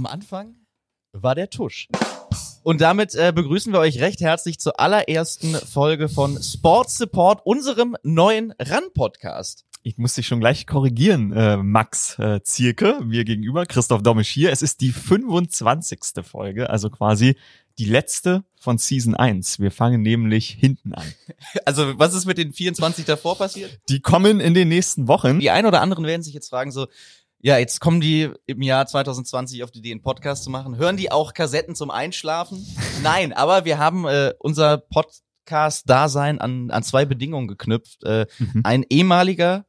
Am Anfang war der Tusch. Und damit äh, begrüßen wir euch recht herzlich zur allerersten Folge von Sports Support, unserem neuen RAN-Podcast. Ich muss dich schon gleich korrigieren, äh, Max äh, Zierke, mir gegenüber, Christoph Domisch hier. Es ist die 25. Folge, also quasi die letzte von Season 1. Wir fangen nämlich hinten an. Also was ist mit den 24 davor passiert? Die kommen in den nächsten Wochen. Die ein oder anderen werden sich jetzt fragen so, ja, jetzt kommen die im Jahr 2020 auf die Idee, einen Podcast zu machen. Hören die auch Kassetten zum Einschlafen? Nein, aber wir haben äh, unser Podcast-Dasein an, an zwei Bedingungen geknüpft. Äh, Mhm. Ein ehemaliger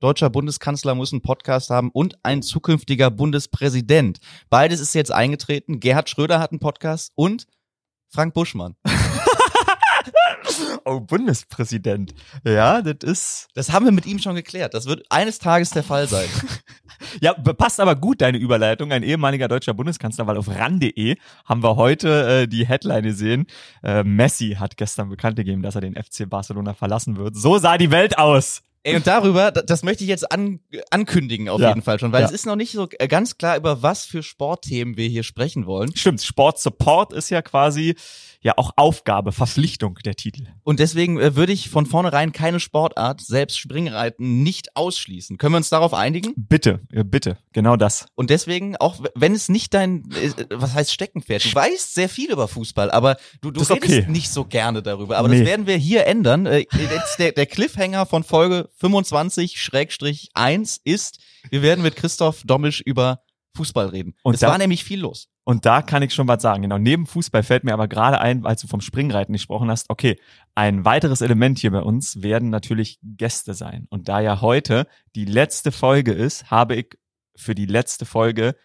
deutscher Bundeskanzler muss einen Podcast haben und ein zukünftiger Bundespräsident. Beides ist jetzt eingetreten. Gerhard Schröder hat einen Podcast und Frank Buschmann. Oh, Bundespräsident. Ja, das ist. Das haben wir mit ihm schon geklärt. Das wird eines Tages der Fall sein. Ja, passt aber gut, deine Überleitung. Ein ehemaliger deutscher Bundeskanzler, weil auf ran.de haben wir heute äh, die Headline gesehen. Äh, Messi hat gestern bekannt gegeben, dass er den FC Barcelona verlassen wird. So sah die Welt aus. Ey, und darüber, da- das möchte ich jetzt an, ankündigen auf Ja. jeden Fall schon, weil Ja. es ist noch nicht so äh, ganz klar, über was für Sportthemen wir hier sprechen wollen. Stimmt, Sport Support ist ja quasi ja auch Aufgabe, Verpflichtung der Titel. Und deswegen äh, würde ich von vornherein keine Sportart, selbst Springreiten, nicht ausschließen. Können wir uns darauf einigen? Bitte, bitte, genau das. Und deswegen, auch wenn es nicht dein, äh, was heißt Steckenpferd, du weißt sehr viel über Fußball, aber du, du redest okay. nicht so gerne darüber. Aber Nee. das werden wir hier ändern. Äh, jetzt der, der Cliffhanger von Folge 25-1 ist, wir werden mit Christoph Dommisch über Fußball reden. Und es da- war nämlich viel los. Und da kann ich schon was sagen. Genau, neben Fußball fällt mir aber gerade ein, als du vom Springreiten gesprochen hast, okay, ein weiteres Element hier bei uns werden natürlich Gäste sein. Und da ja heute die letzte Folge ist, habe ich für die letzte Folge,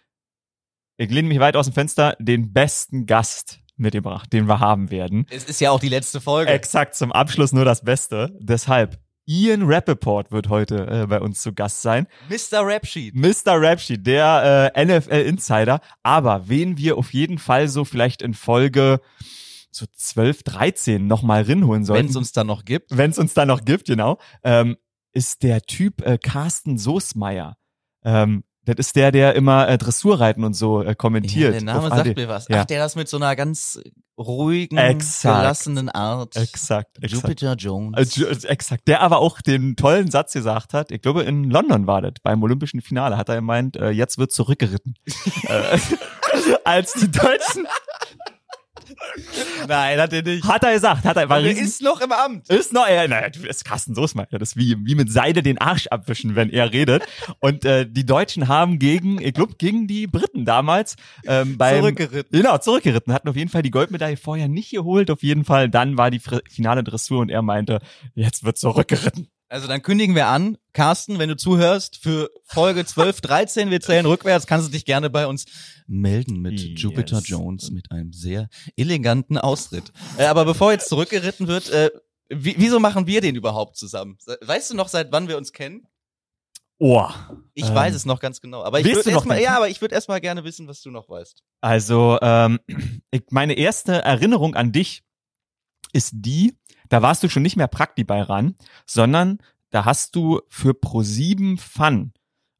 ich lehne mich weit aus dem Fenster, den besten Gast mitgebracht, den wir haben werden. Es ist ja auch die letzte Folge. Exakt zum Abschluss nur das Beste. Deshalb, Ian Rappaport wird heute äh, bei uns zu Gast sein. Mr. Rapsheet. Mr. Rapsheet, der äh, NFL-Insider. Aber wen wir auf jeden Fall so vielleicht in Folge so 12, 13 nochmal rinholen Wenn sollten. es uns dann noch gibt. Wenn es uns da noch gibt, genau. Ähm, ist der Typ äh, Carsten Soßmeier. Ähm, das ist der, der immer äh, Dressurreiten und so äh, Ja, kommentiert. der Name sagt mir was. Ja. Ach, der das mit so einer ganz ruhigen, Exakt. gelassenen Art. Exakt, exakt. Jupiter Jones. Äh, äh, exakt. Der aber auch den tollen Satz gesagt hat, ich glaube in London war das, beim Olympischen Finale, hat er gemeint, äh, jetzt wird zurückgeritten. äh, als die Deutschen, Nein, hat er nicht. hat er gesagt, hat er, war er riesen, ist noch im Amt. ist noch, er, naja, du, das ist Carsten Soßmeier, das ist wie, wie mit Seide den Arsch abwischen, wenn er redet. Und äh, die Deutschen haben gegen, ich glaube, gegen die Briten damals ähm, beim, Zurückgeritten. Genau, zurückgeritten. Hatten auf jeden Fall die Goldmedaille vorher nicht geholt. Auf jeden Fall, dann war die finale Dressur und er meinte, jetzt wird zurückgeritten. Also dann kündigen wir an, Carsten, wenn du zuhörst, für Folge 12, 13, wir zählen rückwärts, kannst du dich gerne bei uns melden mit Yes. Jupiter Jones mit einem sehr eleganten Austritt. Äh, aber bevor jetzt zurückgeritten wird, äh, wie, wieso machen wir den überhaupt zusammen? Weißt du noch, seit wann wir uns kennen? Oh. Ich Ähm, weiß es noch ganz genau. Aber ich würde erstmal, ja, aber ich würde erstmal gerne wissen, was du noch weißt. Also, ähm, meine erste Erinnerung an dich ist die, da warst du schon nicht mehr Prakti bei ran, sondern da hast du für Pro7 Fun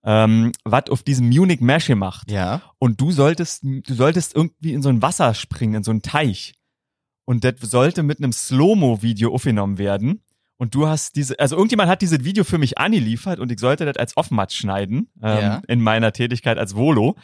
ähm, was auf diesem Munich Mesh gemacht. Ja. Und du solltest, du solltest irgendwie in so ein Wasser springen, in so einen Teich. Und das sollte mit einem Slow-Mo-Video aufgenommen werden. Und du hast diese, also irgendjemand hat dieses Video für mich angeliefert und ich sollte das als Offmatch schneiden, ähm, Ja. in meiner Tätigkeit als Volo.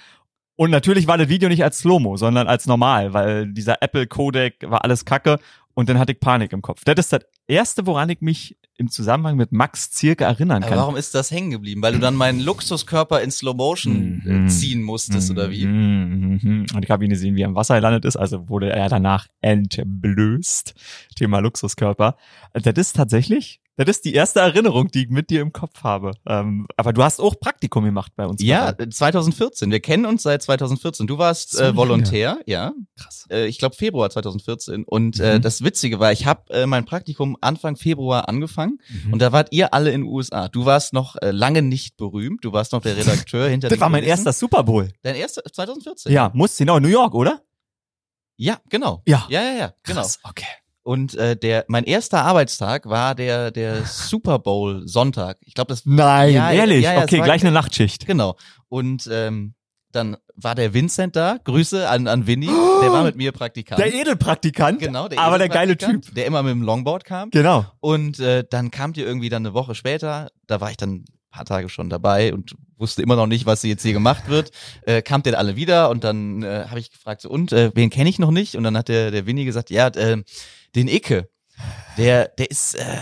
Und natürlich war das Video nicht als Slow-Mo, sondern als normal, weil dieser Apple-Codec war alles kacke und dann hatte ich Panik im Kopf. Das ist das erste, woran ich mich im Zusammenhang mit Max Zirke erinnern Aber kann. warum ist das hängen geblieben? Weil du dann meinen Luxuskörper in Slow Motion äh, Mhm. ziehen musstest, oder wie? Mhm, mhm. Und ich habe ihn gesehen, wie er im Wasser gelandet ist, also wurde er danach entblößt. Thema Luxuskörper. Das ist tatsächlich, das ist die erste Erinnerung, die ich mit dir im Kopf habe. Ähm, aber du hast auch Praktikum gemacht bei uns. Ja, äh, 2014. Wir kennen uns seit 2014. Du warst So äh. Volontär, ja. krass. Äh, ich glaube Februar 2014. Und äh, Mhm. das Witzige war, ich habe äh, mein Praktikum Anfang Februar angefangen Mhm. und da wart ihr alle in den USA. Du warst noch äh, lange nicht berühmt. Du warst noch der Redakteur hinter Das war mein erster Super Bowl. Dein erster 2014. Ja, musste genau, New York, oder? Ja, genau. Ja. Ja, ja, ja, genau. Krass, okay. Und äh, der mein erster Arbeitstag war der der Super Bowl Sonntag. Ich glaube, das Nein, Ja, ehrlich. ja, ja, okay, gleich eine Nachtschicht. Genau. Und ähm, dann war der Vincent da. Grüße an, an Winnie. Der war mit mir Praktikant. Der Edelpraktikant, genau, der aber der geile Typ. Der immer mit dem Longboard kam. Genau. Und äh, dann kamt ihr irgendwie dann eine Woche später, da war ich dann ein paar Tage schon dabei und wusste immer noch nicht, was jetzt hier gemacht wird. Äh, kamt ihr alle wieder und dann äh, habe ich gefragt, so, und äh, wen kenne ich noch nicht? Und dann hat der, der Winnie gesagt, ja, äh, den Icke. Der, der ist, äh,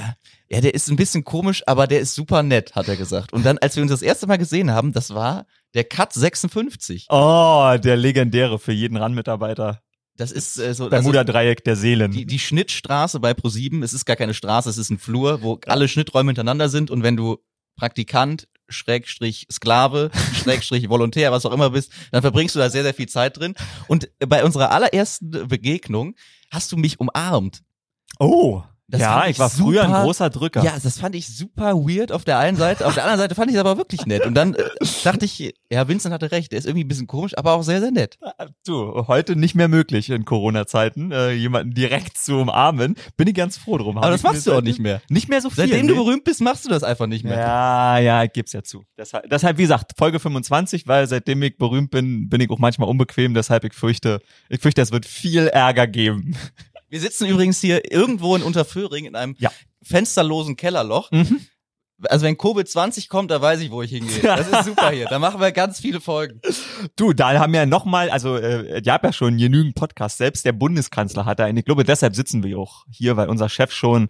ja, der ist ein bisschen komisch, aber der ist super nett, hat er gesagt. Und dann, als wir uns das erste Mal gesehen haben, das war der Cut 56. Oh, der legendäre für jeden RAN-Mitarbeiter. Das ist äh, so Bermuda-Dreieck der Seelen. die, die Schnittstraße bei Pro7, es ist gar keine Straße, es ist ein Flur, wo alle Schnitträume hintereinander sind und wenn du Praktikant, Schrägstrich Sklave, Schrägstrich Volontär, was auch immer bist, dann verbringst du da sehr, sehr viel Zeit drin. Und bei unserer allerersten Begegnung hast du mich umarmt. oh. Das ja, ich war früher ein super- großer Drücker. Ja, das fand ich super weird auf der einen Seite. Auf der anderen Seite fand ich es aber wirklich nett. Und dann äh, dachte ich, ja, Vincent hatte recht. Der ist irgendwie ein bisschen komisch, aber auch sehr, sehr nett. Du, heute nicht mehr möglich in Corona-Zeiten, äh, jemanden direkt zu umarmen. Bin ich ganz froh drum. Aber das machst du auch nicht mehr. Nicht mehr so viel. Seitdem nee. du berühmt bist, machst du das einfach nicht mehr. Ja, ja, ich geb's ja zu. Deshalb, deshalb, wie gesagt, Folge 25, weil seitdem ich berühmt bin, bin ich auch manchmal unbequem, deshalb ich fürchte, ich fürchte, es wird viel Ärger geben. Wir sitzen übrigens hier irgendwo in Unterföhring in einem Ja. fensterlosen Kellerloch. Mhm. Also wenn Covid-20 kommt, da weiß ich, wo ich hingehe. Das ist super hier. Da machen wir ganz viele Folgen. Du, da haben wir nochmal, also äh, ich habe ja schon genügend Podcasts, selbst der Bundeskanzler hat einen. Ich glaube, deshalb sitzen wir auch hier, weil unser Chef schon,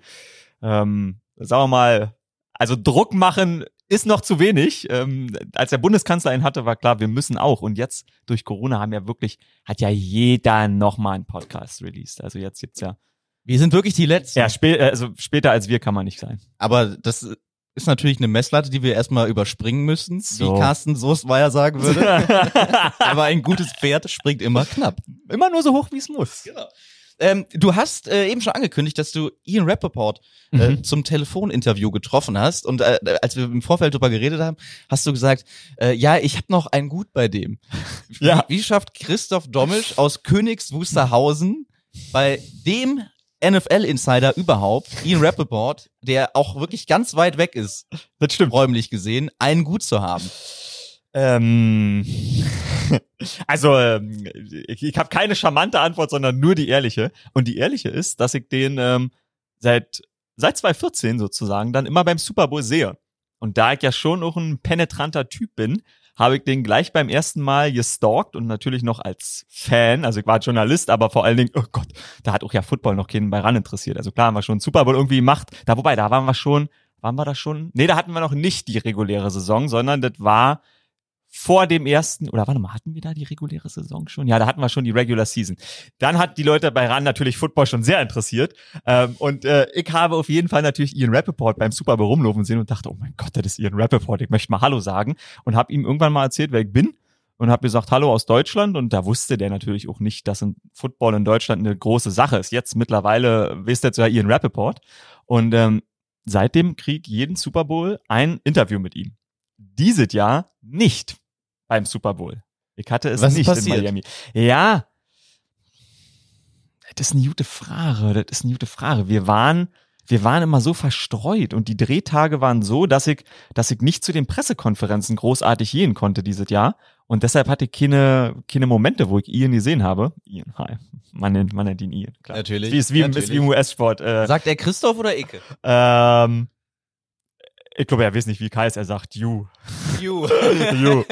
ähm, sagen wir mal, also Druck machen ist noch zu wenig. Ähm, als der Bundeskanzler ihn hatte, war klar, wir müssen auch. Und jetzt durch Corona haben ja wirklich, hat ja jeder nochmal einen Podcast released. Also jetzt gibt's ja, Wir sind wirklich die Letzten. ja spä also später als wir kann man nicht sein. Aber das ist natürlich eine Messlatte, die wir erstmal überspringen müssen, So. wie Carsten Soestmeier sagen würde. Aber ein gutes Pferd springt immer knapp. Immer nur so hoch, wie es muss. Genau. Ähm, du hast äh, eben schon angekündigt, dass du Ian Rappaport äh, Mhm. zum Telefoninterview getroffen hast. Und äh, als wir im Vorfeld darüber geredet haben, hast du gesagt, äh, ja, ich habe noch ein Gut bei dem. Ja. Wie, wie schafft Christoph Dommisch aus Königs Wusterhausen bei dem NFL-Insider überhaupt, Ian Rappaport, der auch wirklich ganz weit weg ist, Das stimmt. räumlich gesehen, ein Gut zu haben? Ähm, also ähm, ich, ich habe keine charmante Antwort, sondern nur die ehrliche. Und die ehrliche ist, dass ich den ähm, seit seit 2014 sozusagen dann immer beim Super Bowl sehe. Und da ich ja schon auch ein penetranter Typ bin, habe ich den gleich beim ersten Mal gestalkt und natürlich noch als Fan, also ich war Journalist, aber vor allen Dingen, oh Gott, da hat auch ja Football noch keinen bei ran interessiert. Also klar haben wir schon Super Bowl irgendwie gemacht. Da wobei, da waren wir schon, waren wir da schon? Nee, da hatten wir noch nicht die reguläre Saison, sondern das war vor dem ersten, oder warte mal, hatten wir da die reguläre Saison schon? Ja, da hatten wir schon die Regular Season. Dann hat die Leute bei RAN natürlich Football schon sehr interessiert. Ähm, und äh, ich habe auf jeden Fall natürlich Ian Rappaport beim Super Bowl rumlaufen sehen und dachte, oh mein Gott, das ist Ian Rappaport, ich möchte mal Hallo sagen. Und habe ihm irgendwann mal erzählt, wer ich bin. Und habe gesagt, hallo aus Deutschland. Und da wusste der natürlich auch nicht, dass ein Football in Deutschland eine große Sache ist. Jetzt mittlerweile wisst ihr ja Ian Rappaport. Und ähm, seitdem krieg jeden Super Bowl ein Interview mit ihm. Dieses Jahr nicht beim Super Bowl. Ich hatte es Was nicht in Miami. Ja, das ist eine gute Frage. Das ist eine gute Frage. Wir waren, wir waren immer so verstreut und die Drehtage waren so, dass ich, dass ich nicht zu den Pressekonferenzen großartig gehen konnte dieses Jahr. Und deshalb hatte ich keine, keine Momente, wo ich Ian gesehen habe. Ian, hi. Man nennt, man nennt ihn Ian, klar. Natürlich, Wie ist wie, ist wie im US-Sport. Äh, Sagt er Christoph oder Icke? ähm, ich glaube, er weiß nicht, wie Kai ist. Er sagt you. You. you.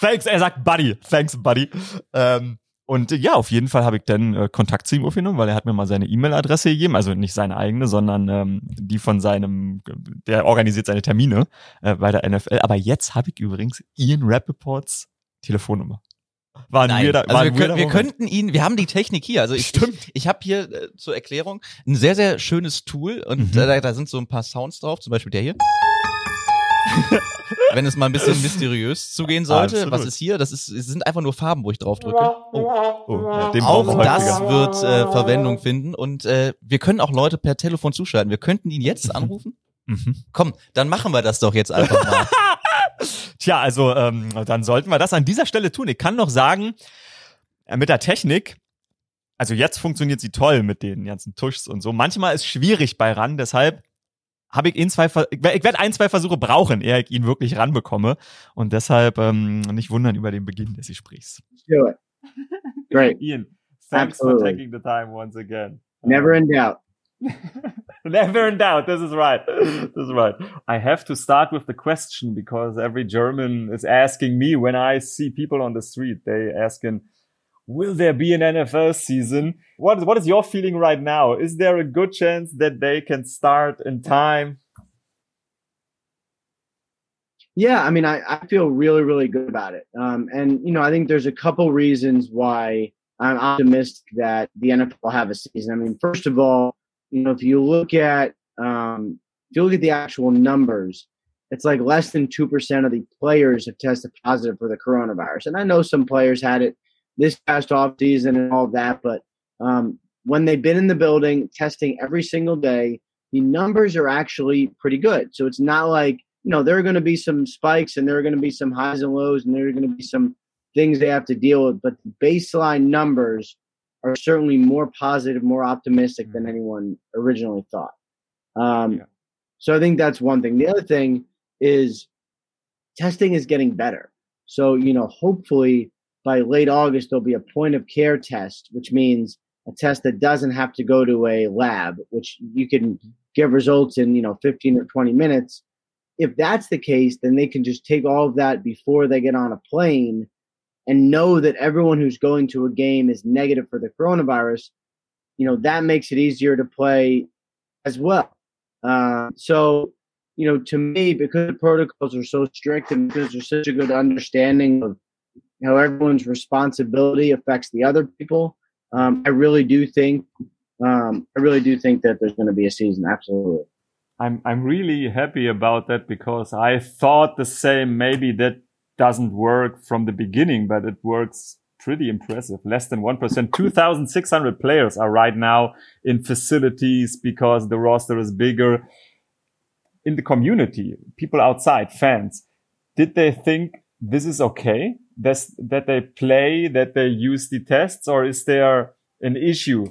Thanks, er sagt Buddy. Thanks, Buddy. Ähm, und ja, auf jeden Fall habe ich dann äh, Kontakt zu ihm aufgenommen, weil er hat mir mal seine E-Mail-Adresse gegeben, also nicht seine eigene, sondern ähm, die von seinem, der organisiert seine Termine äh, bei der NFL. Aber jetzt habe ich übrigens Ian Rappaports Telefonnummer. War ein Nein. weirder, war also ein wir, können, wir könnten ihn, wir haben die Technik hier. Also ich, Stimmt. ich, ich habe hier äh, zur Erklärung ein sehr, sehr schönes Tool und Mhm. äh, da, da sind so ein paar Sounds drauf, zum Beispiel der hier. Wenn es mal ein bisschen mysteriös zugehen sollte, Absolut. was ist hier? Das ist, es sind einfach nur Farben, wo ich drauf drücke. Oh. Oh, ja, Auch wir das wird äh, Verwendung finden und äh, wir können auch Leute per Telefon zuschalten. Wir könnten ihn jetzt anrufen. Mhm. Komm, dann machen wir das doch jetzt einfach mal. Tja, also ähm, dann sollten wir das an dieser Stelle tun. Ich kann noch sagen, äh, mit der Technik, also jetzt funktioniert sie toll mit den ganzen Tuschs und so. Manchmal ist schwierig bei RAN, deshalb habe ich ihn zwei, ich werde ein, zwei Versuche brauchen, ehe ich ihn wirklich ranbekomme. Und deshalb ähm, nicht wundern über den Beginn des Gesprächs. Do it. Great. Ian, thanks Absolutely. for taking the time once again. Never in doubt. Never in doubt. This is right. This is right. I have to start with the question because every German is asking me when I see people on the street, they asking, will there be an NFL season? What, what is your feeling right now? Is there a good chance that they can start in time? Yeah, I mean, I, I feel really, really good about it. Um, and, you know, I think there's a couple reasons why I'm optimistic that the NFL will have a season. I mean, first of all, you know, if you look at um, if you look at the actual numbers, it's like less than two percent of the players have tested positive for the coronavirus. And I know some players had it this past off season and all that, but um, when they've been in the building testing every single day, the numbers are actually pretty good. So it's not like you know there are going to be some spikes and there are going to be some highs and lows and there are going to be some things they have to deal with, but the baseline numbers are certainly more positive, more optimistic than mm-hmm. anyone originally thought. Um, yeah. So I think that's one thing. The other thing is testing is getting better. So, you know, hopefully by late August, there'll be a point of care test, which means a test that doesn't have to go to a lab, which you can give results in, you know, 15 or 20 minutes. If that's the case, then they can just take all of that before they get on a plane and know that everyone who's going to a game is negative for the coronavirus, you know, that makes it easier to play as well. Uh, so, you know, to me, because the protocols are so strict and because there's such a good understanding of how everyone's responsibility affects the other people, um, I really do think, um, I really do think that there's going to be a season. Absolutely. I'm I'm really happy about that because I thought the same. Maybe that doesn't work from the beginning, but it works pretty impressive. Less than 1%. 2,600 players are right now in facilities because the roster is bigger. In the community, people outside, fans, did they think this is okay? This, that they play, that they use the tests, or is there an issue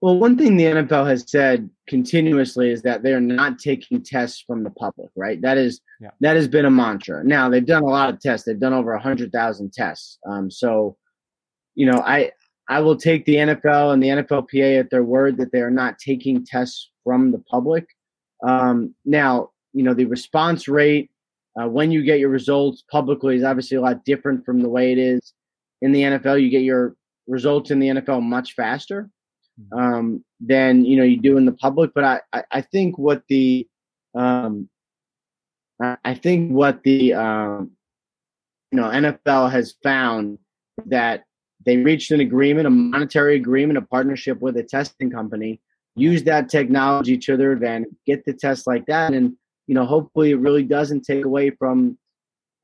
well, one thing the NFL has said continuously is that they're not taking tests from the public, right? That is yeah. that has been a mantra. Now they've done a lot of tests. They've done over a hundred thousand tests. Um, so, you know, I I will take the NFL and the NFLPA at their word that they are not taking tests from the public. Um, now, you know, the response rate uh, when you get your results publicly is obviously a lot different from the way it is in the NFL. You get your results in the NFL much faster. Mm-hmm. um, than you know you do in the public. But I, I, I think what the um, I think what the um, you know NFL has found that they reached an agreement, a monetary agreement, a partnership with a testing company, use that technology to their advantage, get the test like that, and you know hopefully it really doesn't take away from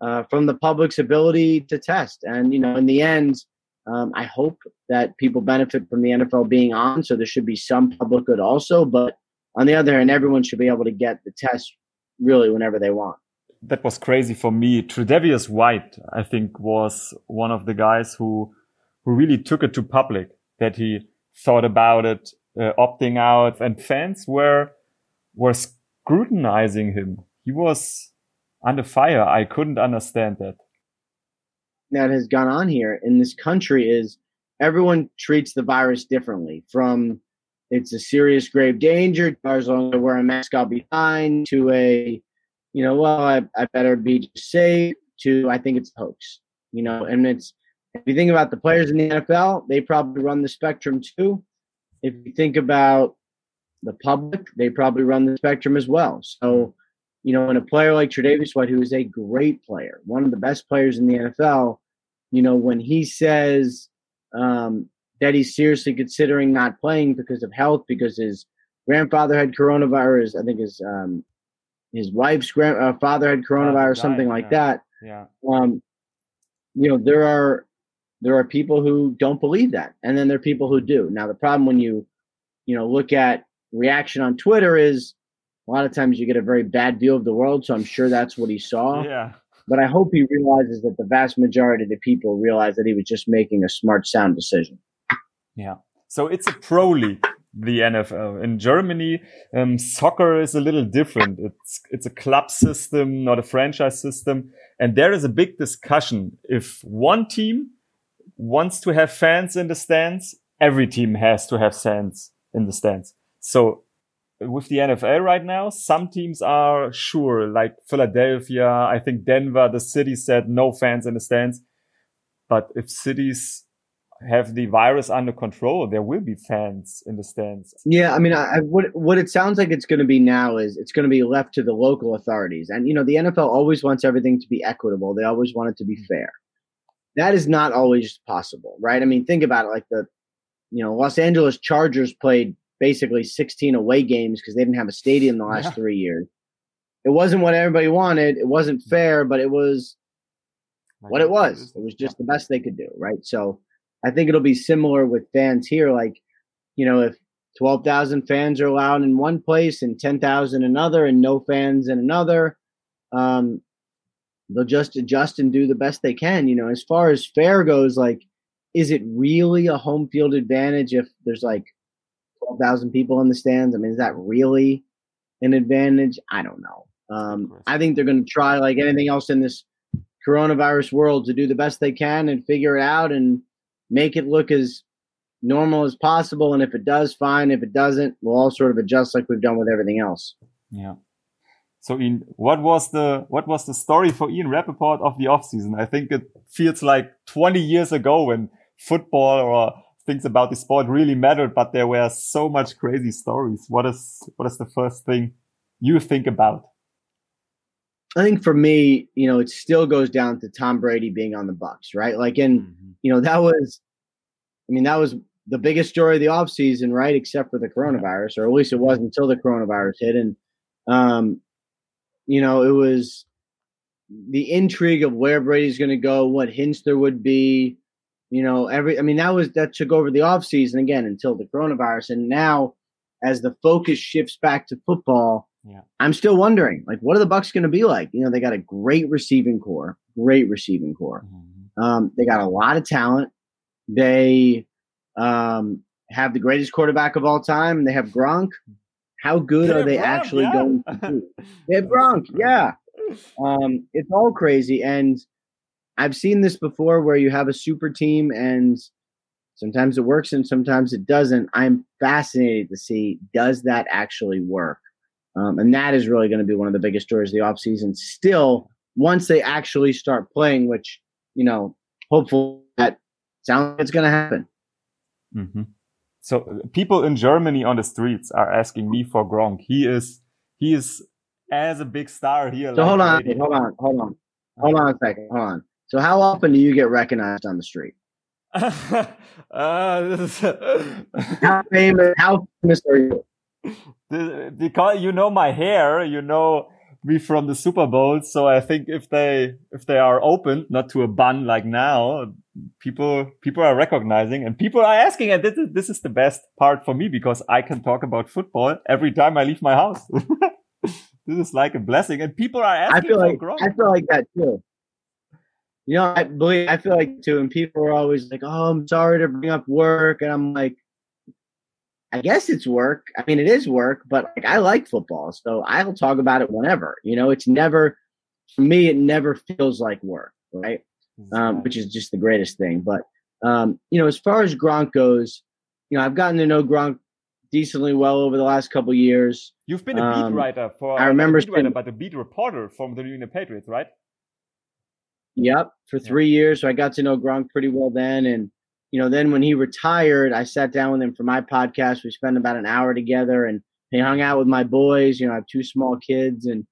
uh, from the public's ability to test. And you know in the end, um, I hope that people benefit from the NFL being on, so there should be some public good also. But on the other hand, everyone should be able to get the test really whenever they want. That was crazy for me. Tre'Davious White, I think, was one of the guys who who really took it to public. That he thought about it, uh, opting out, and fans were were scrutinizing him. He was under fire. I couldn't understand that that has gone on here in this country is everyone treats the virus differently. From it's a serious grave danger as long as i wear a mask i'll be fine to a you know well i, I better be safe to i think it's a hoax you know and it's if you think about the players in the nfl they probably run the spectrum too. If you think about the public they probably run the spectrum as well. So you know, and a player like Tre'Davious White, who is a great player, one of the best players in the NFL, you know, when he says um, that he's seriously considering not playing because of health, because his grandfather had coronavirus, I think his um, his wife's grandfather uh, had coronavirus, something like yeah. that. Yeah. Um, you know, there are there are people who don't believe that, and then there are people who do. Now, the problem when you you know look at reaction on Twitter is a lot of times you get a very bad view of the world. So I'm sure that's what he saw. Yeah. But I hope he realizes that the vast majority of the people realize that he was just making a smart, sound decision. Yeah. So it's a pro league. the NFL. In Germany, um, soccer is a little different. It's it's a club system, not a franchise system, and there is a big discussion. If one team wants to have fans in the stands, every team has to have fans in the stands. So with the NFL right now, some teams are sure, like Philadelphia, I think Denver, the city said no fans in the stands. But if cities have the virus under control, there will be fans in the stands. Yeah, I mean, I, what what it sounds like it's going to be now is it's going to be left to the local authorities, and you know, the NFL always wants everything to be equitable. They always want it to be mm-hmm. fair. That is not always possible, right? I mean, think about it. Like the, you know, Los Angeles Chargers played basically 16 away games because they didn't have a stadium the last yeah. three years. It wasn't what everybody wanted. It wasn't mm. fair, but it was what it was. It was just the best they could do, right? So I think it'll be similar with fans here. Like, you know, if 12,000 fans are allowed in one place and 10,000 another and no fans in another, um, they'll just adjust and do the best they can. You know, as far as fair goes, like, is it really a home field advantage if there's like 12,000 people in the stands? I mean, is that really an advantage? I don't know. Um, I think they're going to try, like anything else in this coronavirus world, to do the best they can and figure it out and make it look as normal as possible. And if it does, fine. If it doesn't, we'll all sort of adjust like we've done with everything else. Yeah. So Ian, what was the what was the story for Ian Rappaport of the offseason? I think it feels like 20 years ago when football or things about the sport really mattered, but there were so much crazy stories. What is what is the first thing you think about? I think for me, you know, it still goes down to Tom Brady being on the Bucks, right? Like, and mm-hmm. you know, that was, I mean, that was the biggest story of the offseason, right? Except for the coronavirus, or at least it was until the coronavirus hit. And, um, you know, it was the intrigue of where Brady's going to go, what hints there would be, you know, every, I mean, that was, that took over the offseason again until the coronavirus. And now, as the focus shifts back to football, yeah. I'm still wondering, like, what are the Bucks going to be like? You know, they got a great receiving core, great receiving core. Mm-hmm. Um, they got a lot of talent. They um, have the greatest quarterback of all time. They have Gronk. How good are they Gronk, actually yeah. going to be? They have Gronk, yeah. Um, it's all crazy, and I've seen this before where you have a super team and sometimes it works and sometimes it doesn't. I'm fascinated to see does that actually work um, and that is really going to be one of the biggest stories of the offseason. Still, once they actually start playing, which, you know, hopefully that sounds like it's going to happen. Mm-hmm. So people in Germany on the streets are asking me for Gronk. He is, he is as a big star here. So like hold on, hold on, hold on, hold on a second, hold on. So how often do you get recognized on the street? uh, how famous? How famous are you? because you know my hair, you know me from the Super Bowl. So I think if they if they are open, not to a bun like now, people people are recognizing and people are asking. And this is this is the best part for me because I can talk about football every time I leave my house. this is like a blessing, and people are asking. I feel like I feel like that too. You know, I believe I feel like too, and people are always like, "Oh, I'm sorry to bring up work," and I'm like, I guess it's work. I mean, it is work, but like, I like football, so I'll talk about it whenever. You know, it's never for me. It never feels like work, right? Um, which is just the greatest thing. But um, you know, as far as Gronk goes, you know, I've gotten to know Gronk decently well over the last couple years. You've been a beat um, writer for. I remember beat writer, but a beat reporter from the New England Patriots, right? Yep, for three years. So I got to know Gronk pretty well then, and you know, then when he retired, I sat down with him for my podcast. We spent about an hour together and he hung out with my boys. You know, I have two small kids and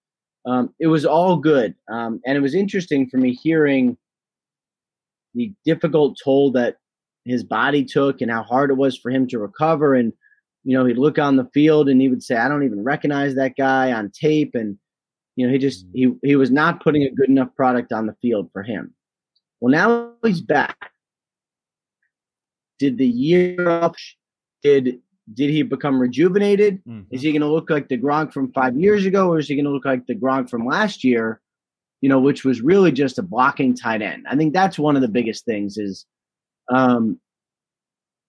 um, it was all good. Um, and it was interesting for me hearing the difficult toll that his body took and how hard it was for him to recover. And, you know, he'd look on the field and he would say, I don't even recognize that guy on tape. And, you know, he just, he, he was not putting a good enough product on the field for him. Well, now he's back did the year up? Did did he become rejuvenated? Mm-hmm. Is he going to look like the Gronk from five years ago, or is he going to look like the Gronk from last year? You know, which was really just a blocking tight end. I think that's one of the biggest things. Is um,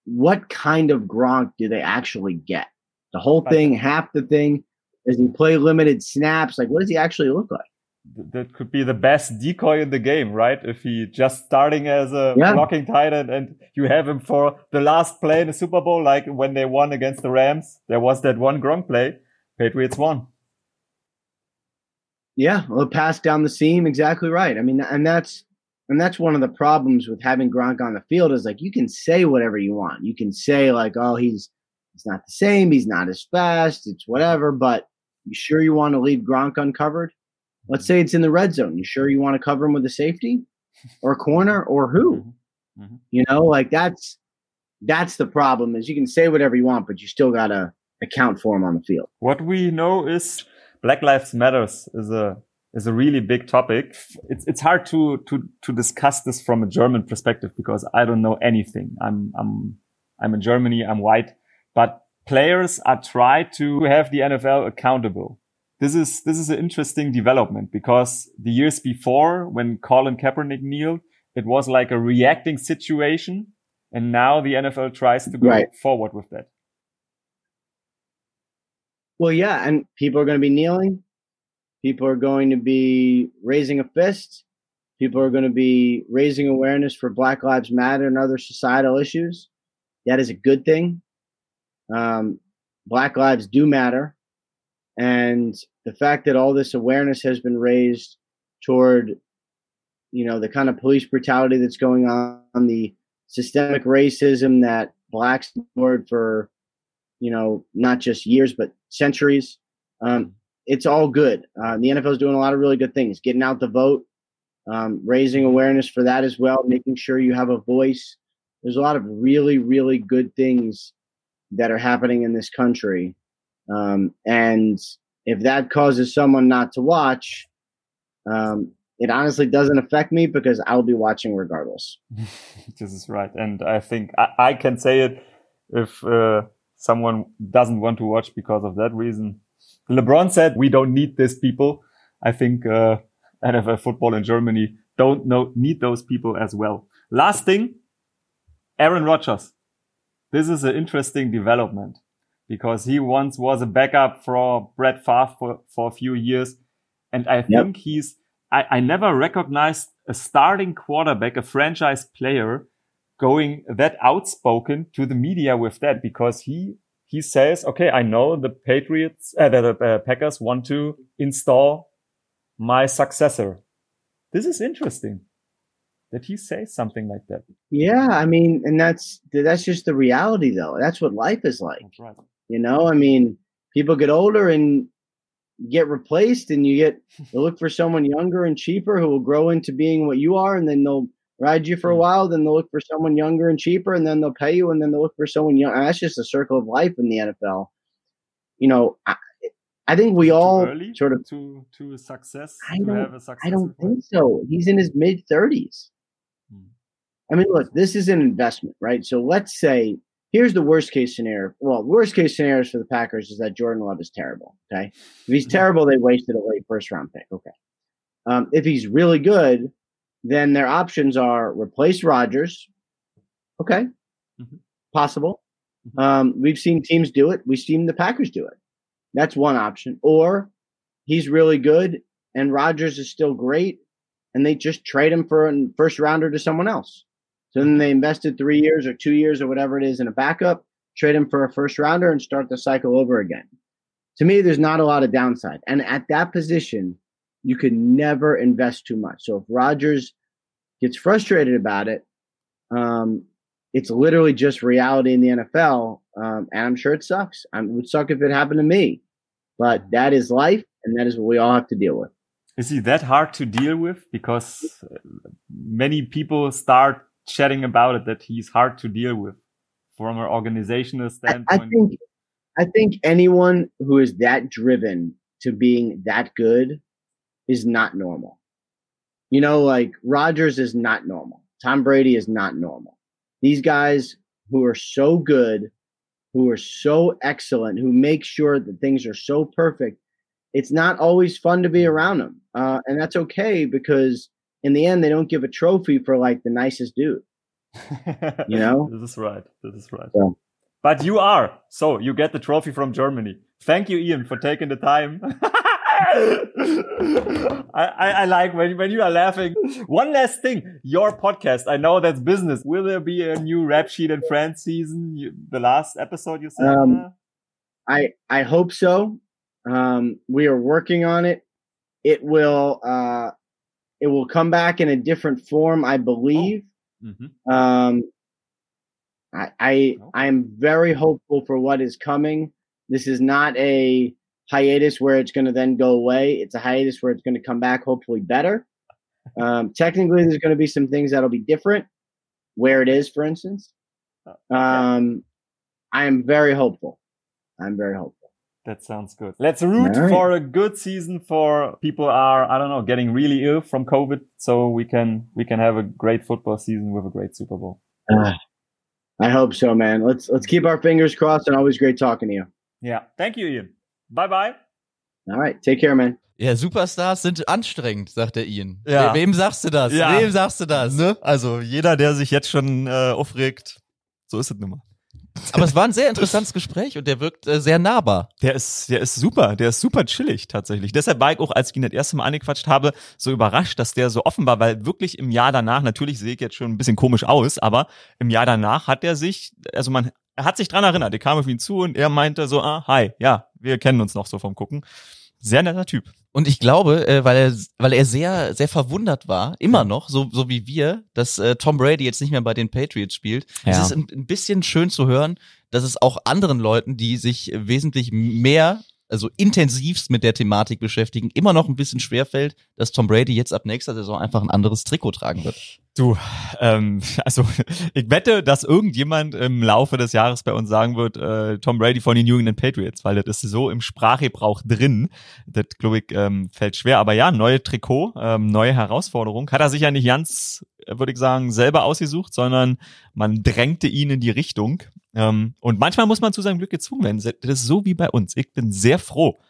what kind of Gronk do they actually get? The whole thing, half the thing. Does he play limited snaps? Like, what does he actually look like? That could be the best decoy in the game, right? If he just starting as a Yeah. blocking tight end and you have him for the last play in the Super Bowl, like when they won against the Rams, there was that one Gronk play. Patriots won. Yeah, well, pass down the seam, exactly right. I mean, and that's and that's one of the problems with having Gronk on the field is like you can say whatever you want. You can say like, oh, he's he's not the same, he's not as fast, it's whatever. But you sure you want to leave Gronk uncovered? Let's say it's in the red zone. You sure you want to cover him with a safety or a corner or who? Mhm. You know, like that's that's the problem is you can say whatever you want, but you still gotta account for him on the field. What we know is Black Lives Matters is a is a really big topic. It's it's hard to to to discuss this from a German perspective because I don't know anything. I'm I'm I'm in Germany. I'm white, but players are tried to have the NFL accountable. This is this is an interesting development because the years before, when Colin Kaepernick kneeled, it was like a reacting situation, and now the NFL tries to go Right. forward with that. Well, yeah, and people are going to be kneeling. People are going to be raising a fist. People are going to be raising awareness for Black Lives Matter and other societal issues. That is a good thing. Um, Black lives do matter. And the fact that all this awareness has been raised toward, you know, the kind of police brutality that's going on, the systemic racism that blacks endured for you know, not just years, but centuries. Um, it's all good. Uh, the NFL is doing a lot of really good things, getting out the vote, um, raising awareness for that as well, making sure you have a voice. There's a lot of really, really good things that are happening in this country. Um, and if that causes someone not to watch, um, it honestly doesn't affect me because I'll be watching regardless. this is right. And I think I, I can say it if uh, someone doesn't want to watch because of that reason. LeBron said, we don't need these people. I think uh, NFL football in Germany don't know, need those people as well. Last thing, Aaron Rodgers. This is an interesting development because he once was a backup for Brett Favre for, for a few years. And I think he's, I, I never recognized a starting quarterback, a franchise player going that outspoken to the media with that because he, he says, okay, I know the Patriots, uh, the, the uh, Packers want to install my successor. This is interesting did he say something like that? Yeah i mean and that's that's just the reality though. That's what life is like. Right. you know i mean people get older and get replaced and you get look for someone younger and cheaper who will grow into being what you are and then they'll ride you for a hmm. while then they'll look for someone younger and cheaper and then they'll pay you and then they'll look for someone young that's just a circle of life in the nfl you know i, I think we all early, sort of to to success I don't, to I don't think so. He's in his mid 30s I mean, look, this is an investment, right? So let's say here's the worst case scenario. Well, worst case scenarios for the Packers is that Jordan Love is terrible. Okay, if he's Mhm. terrible, they wasted a late first round pick. Okay, um, if he's really good, then their options are replace Rodgers. Okay, Mhm. possible. Mhm. Um, we've seen teams do it. We've seen the Packers do it. That's one option. Or he's really good and Rodgers is still great, and they just trade him for a first rounder to someone else. So then they invested three years or two years or whatever it is in a backup, trade him for a first rounder, and start the cycle over again. To me, there's not a lot of downside. And at that position, you could never invest too much. So if Rogers gets frustrated about it, um, it's literally just reality in the NFL. Um, and I'm sure it sucks. I it would suck if it happened to me, but that is life, and that is what we all have to deal with. Is he that hard to deal with? Because uh, many people start chatting about it that he's hard to deal with from an organizational I, standpoint. I think I think anyone who is that driven to being that good is not normal. You know, like Rodgers is not normal. Tom Brady is not normal. These guys who are so good, who are so excellent, who make sure that things are so perfect, it's not always fun to be around them. Uh, and that's okay because in the end, they don't give a trophy for like the nicest dude. You know? this is right. This is right. But you are. So you get the trophy from Germany. Thank you, Ian, for taking the time. I, I, I like when, when you are laughing. One last thing, your podcast. I know that's business. Will there be a new rap sheet in France season? You, the last episode you said. Um, I I hope so. Um, we are working on it. It will uh, it will come back in a different form, I believe. Mhm. Um, I I I am very hopeful for what is coming. This is not a hiatus where it's going to then go away. It's a hiatus where it's going to come back, hopefully better. Um, technically, there's going to be some things that'll be different. Where it is, for instance. Um, I am very hopeful. I'm very hopeful. That sounds good. Let's root All right. for a good season for people are I don't know getting really ill from COVID, so we can we can have a great football season with a great Super Bowl. Ah, I hope so, man. Let's let's keep our fingers crossed. And always great talking to you. Yeah, thank you, Ian. Bye bye. All right, take care, man. Ja, Superstars sind anstrengend, sagt der Ian. Ja. We wem sagst du das? Ja. Wem sagst du das? Ne? Also jeder, der sich jetzt schon äh, aufregt, so ist es nun mal. Aber es war ein sehr interessantes Gespräch und der wirkt äh, sehr nahbar. Der ist, der ist super, der ist super chillig tatsächlich. Deshalb war ich auch, als ich ihn das erste Mal angequatscht habe, so überrascht, dass der so offen war, weil wirklich im Jahr danach, natürlich sehe ich jetzt schon ein bisschen komisch aus, aber im Jahr danach hat er sich, also man, er hat sich dran erinnert, ich kam auf ihn zu und er meinte so, ah, hi, ja, wir kennen uns noch so vom Gucken. Sehr netter Typ. Und ich glaube, äh, weil er, weil er sehr, sehr verwundert war, immer noch, so, so wie wir, dass äh, Tom Brady jetzt nicht mehr bei den Patriots spielt. Es Ja. ist ein, ein bisschen schön zu hören, dass es auch anderen Leuten, die sich wesentlich mehr, also intensivst mit der Thematik beschäftigen, immer noch ein bisschen schwerfällt, dass Tom Brady jetzt ab nächster Saison einfach ein anderes Trikot tragen wird. Du, ähm, also ich wette, dass irgendjemand im Laufe des Jahres bei uns sagen wird, äh, Tom Brady von den New England Patriots, weil das ist so im Sprachgebrauch drin. Das, glaube ich, ähm, fällt schwer. Aber ja, neue Trikot, ähm, neue Herausforderung. Hat er sich ja nicht ganz, würde ich sagen, selber ausgesucht, sondern man drängte ihn in die Richtung. Ähm, und manchmal muss man zu seinem Glück gezwungen werden. Das ist so wie bei uns. Ich bin sehr froh,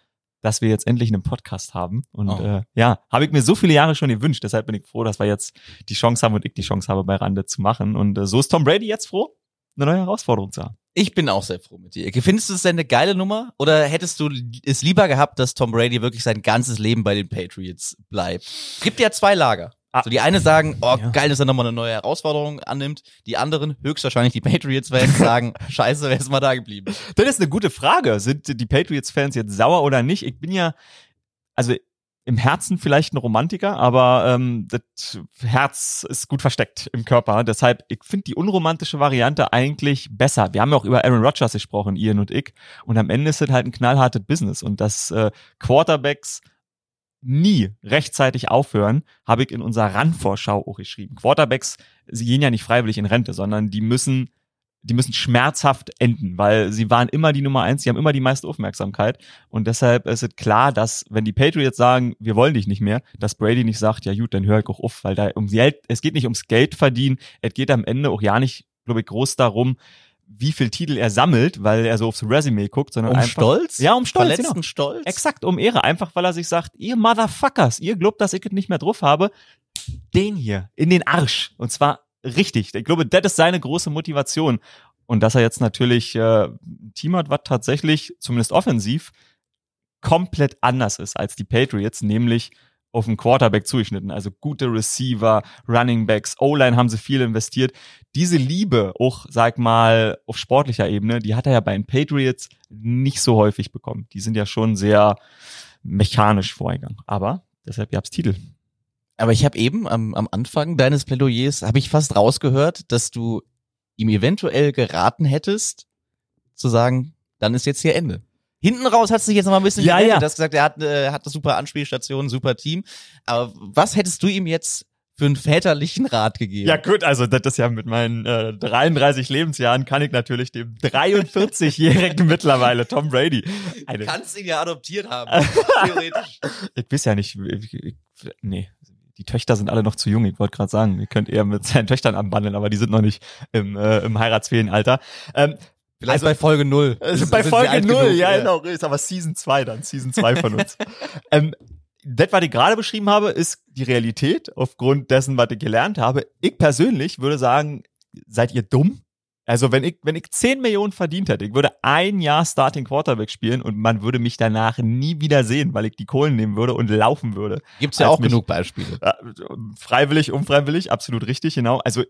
dass wir jetzt endlich einen Podcast haben. Und Oh. äh, ja, habe ich mir so viele Jahre schon gewünscht. Deshalb bin ich froh, dass wir jetzt die Chance haben und ich die Chance habe, bei Rande zu machen. Und äh, so ist Tom Brady jetzt froh, eine neue Herausforderung zu haben. Ich bin auch sehr froh mit dir. Findest du es denn eine geile Nummer? Oder hättest du es lieber gehabt, dass Tom Brady wirklich sein ganzes Leben bei den Patriots bleibt? Gibt ja zwei Lager. Ah. So die eine sagen, oh Ja. geil, dass er nochmal eine neue Herausforderung annimmt. Die anderen, höchstwahrscheinlich die Patriots-Fans, sagen, scheiße, wer ist mal da geblieben? Das ist eine gute Frage. Sind die Patriots-Fans jetzt sauer oder nicht? Ich bin ja, also im Herzen vielleicht ein Romantiker, aber ähm, das Herz ist gut versteckt im Körper. Deshalb, ich finde die unromantische Variante eigentlich besser. Wir haben ja auch über Aaron Rodgers gesprochen, Ian und ich. Und am Ende ist es halt ein knallhartes Business. Und dass äh, Quarterbacks nie rechtzeitig aufhören, habe ich in unserer Randvorschau auch geschrieben. Quarterbacks, sie gehen ja nicht freiwillig in Rente, sondern die müssen die müssen schmerzhaft enden, weil sie waren immer die Nummer eins, sie haben immer die meiste Aufmerksamkeit und deshalb ist es klar, dass wenn die Patriots sagen, wir wollen dich nicht mehr, dass Brady nicht sagt, ja gut, dann hör ich auch auf, weil da um Geld, es geht nicht ums Geld verdienen, es geht am Ende auch ja nicht, glaube ich, groß darum, wie viel Titel er sammelt, weil er so aufs Resümee guckt, sondern Um einfach Stolz? Ja, um Stolz, Verletzten genau. Stolz? Exakt, um Ehre. Einfach, weil er sich sagt, ihr Motherfuckers, ihr glaubt, dass ich es nicht mehr drauf habe. Den hier, in den Arsch. Und zwar richtig. Ich glaube, das ist seine große Motivation. Und dass er jetzt natürlich äh, ein Team hat, was tatsächlich, zumindest offensiv, komplett anders ist als die Patriots, nämlich auf den Quarterback zugeschnitten. Also gute Receiver, Running Backs, O-Line haben sie viel investiert. Diese Liebe, auch, sag mal, auf sportlicher Ebene, die hat er ja bei den Patriots nicht so häufig bekommen. Die sind ja schon sehr mechanisch vorgegangen. Aber deshalb gab's Titel. Aber ich habe eben am, am Anfang deines Plädoyers, habe ich fast rausgehört, dass du ihm eventuell geraten hättest, zu sagen, dann ist jetzt hier Ende. Hinten raus hat sich jetzt noch mal ein bisschen Ja, ja. Du hast gesagt, er hat, äh, hat eine super Anspielstation, super Team. Aber was hättest du ihm jetzt für einen väterlichen Rat gegeben? Ja gut, also das ist ja mit meinen äh, 33 Lebensjahren kann ich natürlich dem 43-jährigen mittlerweile Tom Brady. du Eine, kannst ihn ja adoptiert haben, theoretisch. ich weiß ja nicht, ich, ich, nee, die Töchter sind alle noch zu jung. Ich wollte gerade sagen, ihr könnt eher mit seinen Töchtern anbandeln, aber die sind noch nicht im, äh, im heiratsfähigen Alter. Ähm, Vielleicht bei Folge null. Also bei Folge null, genug, ja, genau, ist aber Season 2 dann, Season 2 von uns. ähm, das, was ich gerade beschrieben habe, ist die Realität aufgrund dessen, was ich gelernt habe. Ich persönlich würde sagen, seid ihr dumm? Also wenn ich, wenn ich 10 Millionen verdient hätte, ich würde ein Jahr Starting Quarterback spielen und man würde mich danach nie wieder sehen, weil ich die Kohlen nehmen würde und laufen würde. Gibt's ja auch mich- genug Beispiele. Ja, Freiwillig, unfreiwillig, absolut richtig, genau. Also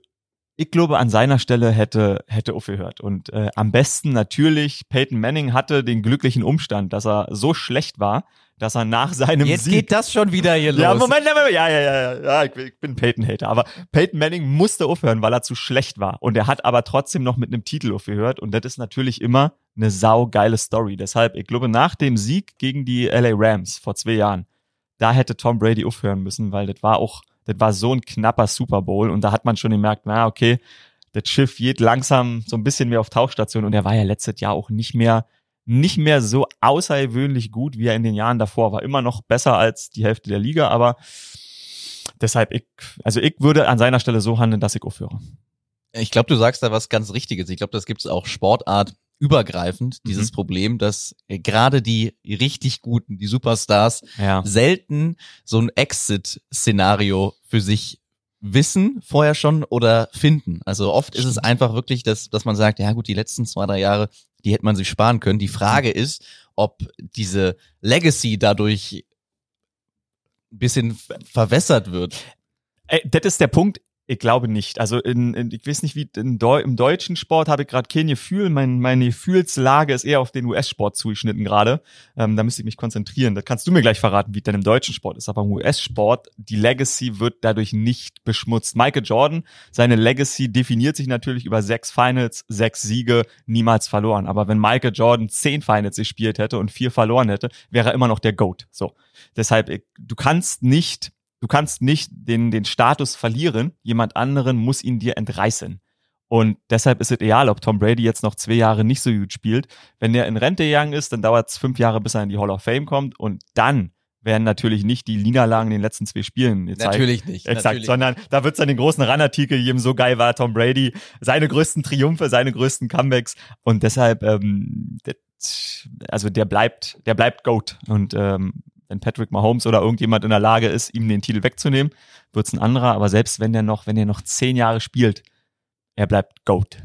ich glaube, an seiner Stelle hätte, hätte aufgehört. Und äh, am besten natürlich, Peyton Manning hatte den glücklichen Umstand, dass er so schlecht war, dass er nach seinem Jetzt Sieg geht das schon wieder hier los. ja, Moment, Moment, ja, ja, ja, ja, ja, ich, ich bin Peyton-Hater, aber Peyton Manning musste aufhören, weil er zu schlecht war. Und er hat aber trotzdem noch mit einem Titel aufgehört und das ist natürlich immer eine saugeile Story. Deshalb, ich glaube, nach dem Sieg gegen die LA Rams vor zwei Jahren, da hätte Tom Brady aufhören müssen, weil das war auch, das war so ein knapper Super Bowl und da hat man schon gemerkt, na, okay, das Schiff geht langsam so ein bisschen mehr auf Tauchstation und er war ja letztes Jahr auch nicht mehr nicht mehr so außergewöhnlich gut, wie er in den Jahren davor war. Immer noch besser als die Hälfte der Liga, aber deshalb, ich, also ich würde an seiner Stelle so handeln, dass ich aufhöre. Ich glaube, du sagst da was ganz Richtiges. Ich glaube, das gibt es auch Sportart übergreifend, dieses Mhm. Problem, dass gerade die richtig guten, die Superstars, Ja. selten so ein Exit-Szenario für sich wissen vorher schon oder finden. Also oft ist es einfach wirklich, dass, dass man sagt, ja gut, die letzten zwei, drei Jahre, die hätte man sich sparen können. Die Frage ist, ob diese Legacy dadurch ein bisschen ver- verwässert wird. Ey, das ist der Punkt. Ich glaube nicht. Also in, in ich weiß nicht, wie in Deu im deutschen Sport habe ich gerade kein Gefühl. Mein, meine Gefühlslage ist eher auf den US-Sport zugeschnitten gerade. Ähm, da müsste ich mich konzentrieren. Das kannst du mir gleich verraten, wie denn im deutschen Sport ist. Aber im US-Sport, die Legacy wird dadurch nicht beschmutzt. Michael Jordan, seine Legacy definiert sich natürlich über sechs Finals, sechs Siege, niemals verloren. Aber wenn Michael Jordan zehn Finals gespielt hätte und vier verloren hätte, wäre er immer noch der GOAT. So. Deshalb, ich- du kannst nicht Du kannst nicht den, den Status verlieren. Jemand anderen muss ihn dir entreißen. Und deshalb ist es egal, ob Tom Brady jetzt noch zwei Jahre nicht so gut spielt. Wenn er in Rente gegangen ist, dann dauert es fünf Jahre, bis er in die Hall of Fame kommt. Und dann werden natürlich nicht die Niederlagen in den letzten zwei Spielen gezeigt. Natürlich nicht. Exakt, natürlich. sondern da wird es dann den großen Ranartikel geben, so geil war Tom Brady, seine größten Triumphe, seine größten Comebacks und deshalb, ähm, das, also der bleibt, der bleibt GOAT und ähm, wenn Patrick Mahomes oder irgendjemand in der Lage ist, ihm den Titel wegzunehmen, wird's ein anderer, aber selbst wenn der noch, wenn er noch zehn Jahre spielt, er bleibt GOAT.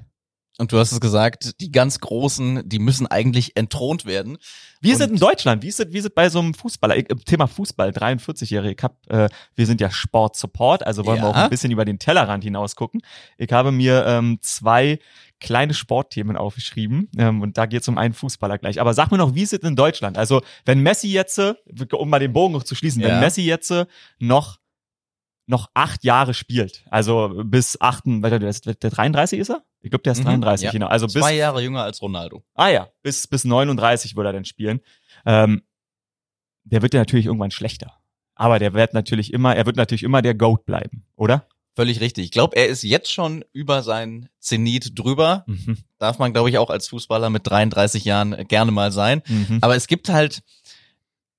Und du hast es gesagt, die ganz Großen, die müssen eigentlich entthront werden. Wie ist es in Deutschland? Wie ist es, wie ist es bei so einem Fußballer? Äh, Thema Fußball, 43-Jährige. Ich hab, äh, wir sind ja Sport-Support, also wollen wir Ja. auch ein bisschen über den Tellerrand hinaus gucken. Ich habe mir ähm, zwei kleine Sportthemen aufgeschrieben ähm, und da geht es um einen Fußballer gleich. Aber sag mir noch, wie ist es in Deutschland? Also wenn Messi jetzt, äh, um mal den Bogen noch zu schließen, Ja. wenn Messi jetzt äh, noch noch acht Jahre spielt, also bis achten, weil der, der, der 33 ist er? Ich glaube, der ist Mhm, 33, ja. genau. Also bis Zwei Jahre jünger als Ronaldo. Ah ja, bis, bis 39 würde er dann spielen. Ähm, der wird ja natürlich irgendwann schlechter. Aber der wird natürlich immer, er wird natürlich immer der GOAT bleiben, oder? Völlig richtig. Ich glaube, er ist jetzt schon über sein Zenit drüber. Mhm. Darf man, glaube ich, auch als Fußballer mit 33 Jahren gerne mal sein. Mhm. Aber es gibt halt,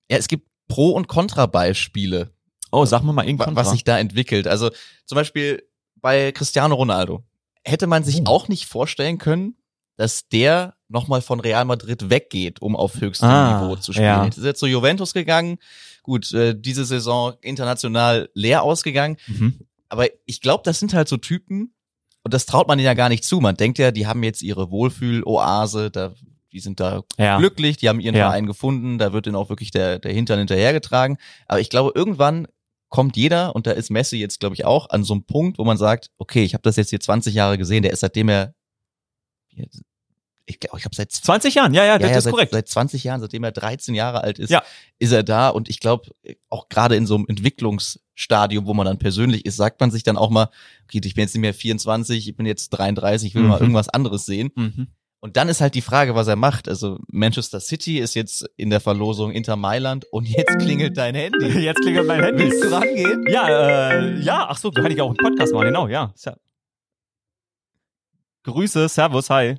ja, es gibt Pro- und Kontrabeispiele, Oh, sag mal mal wa- irgendwann. was sich da entwickelt. Also zum Beispiel bei Cristiano Ronaldo. Hätte man sich Oh. auch nicht vorstellen können, dass der nochmal von Real Madrid weggeht, um auf höchstem Ah, Niveau zu spielen. ja. Jetzt ist er zu Juventus gegangen. Gut, äh, diese Saison international leer ausgegangen. mhm. Aber ich glaube, das sind halt so Typen, und das traut man ihnen ja gar nicht zu. Man denkt ja, die haben jetzt ihre Wohlfühl-Oase, da, die sind da Ja. glücklich, die haben ihren Ja. Verein gefunden, da wird ihnen auch wirklich der, der Hintern hinterhergetragen. Aber ich glaube, irgendwann kommt jeder, und da ist Messi jetzt, glaube ich, auch, an so einem Punkt, wo man sagt, okay, ich habe das jetzt hier 20 Jahre gesehen, der ist seitdem er, ich glaube, ich habe seit 20 Jahren, ja, ja, das ja, ja, ist seit, korrekt. seit 20 Jahren, seitdem er 13 Jahre alt ist, Ja. ist er da. Und ich glaube, auch gerade in so einem Entwicklungsstadium, wo man dann persönlich ist, sagt man sich dann auch mal, okay, ich bin jetzt nicht mehr 24, ich bin jetzt 33, ich will Mhm. mal irgendwas anderes sehen. mhm. Und dann ist halt die Frage, was er macht. Also Manchester City ist jetzt in der Verlosung Inter Mailand und jetzt klingelt dein Handy. Jetzt klingelt mein Handy. Willst du rangehen? Ja, äh, ja, ach so, kann ich auch einen Podcast machen, genau, ja. Grüße, Servus, hi. Äh,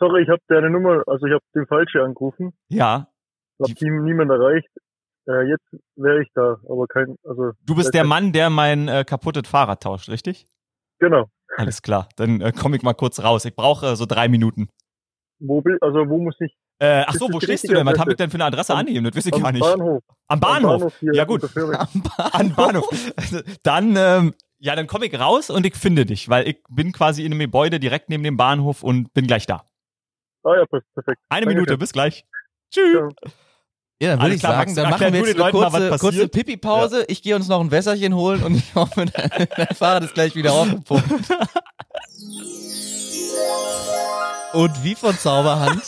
sorry, ich habe deine Nummer, also ich habe den falsche angerufen. Ja, Hab nie, niemand erreicht. Äh, jetzt wäre ich da, aber kein, also du bist der Mann, der mein äh, kaputtes Fahrrad tauscht, richtig? genau. Alles klar, dann äh, komme ich mal kurz raus. Ich brauche äh, so drei Minuten. Wo will, also wo muss ich? Äh, ach so, wo stehst du denn? Was habe ich denn für eine Adresse Am- angegeben? Das weiß ich Am gar nicht. Bahnhof. Am Bahnhof. hier Ja, gut. Föhring. An Bahnhof. Dann, ähm, Ja, dann komme ich raus und ich finde dich, weil ich bin quasi in einem Gebäude direkt neben dem Bahnhof und bin gleich da. Ah ja, perfekt. Eine Danke Minute, schön. bis gleich. Tschüss. Ja. Ja, dann würde ich sagen, Max, dann machen wir jetzt eine kurze, kurze. Pipi-Pause. Ich gehe uns noch ein Wässerchen holen und ich hoffe, dein, dein Fahrrad ist gleich wieder aufgepumpt. Und wie von Zauberhand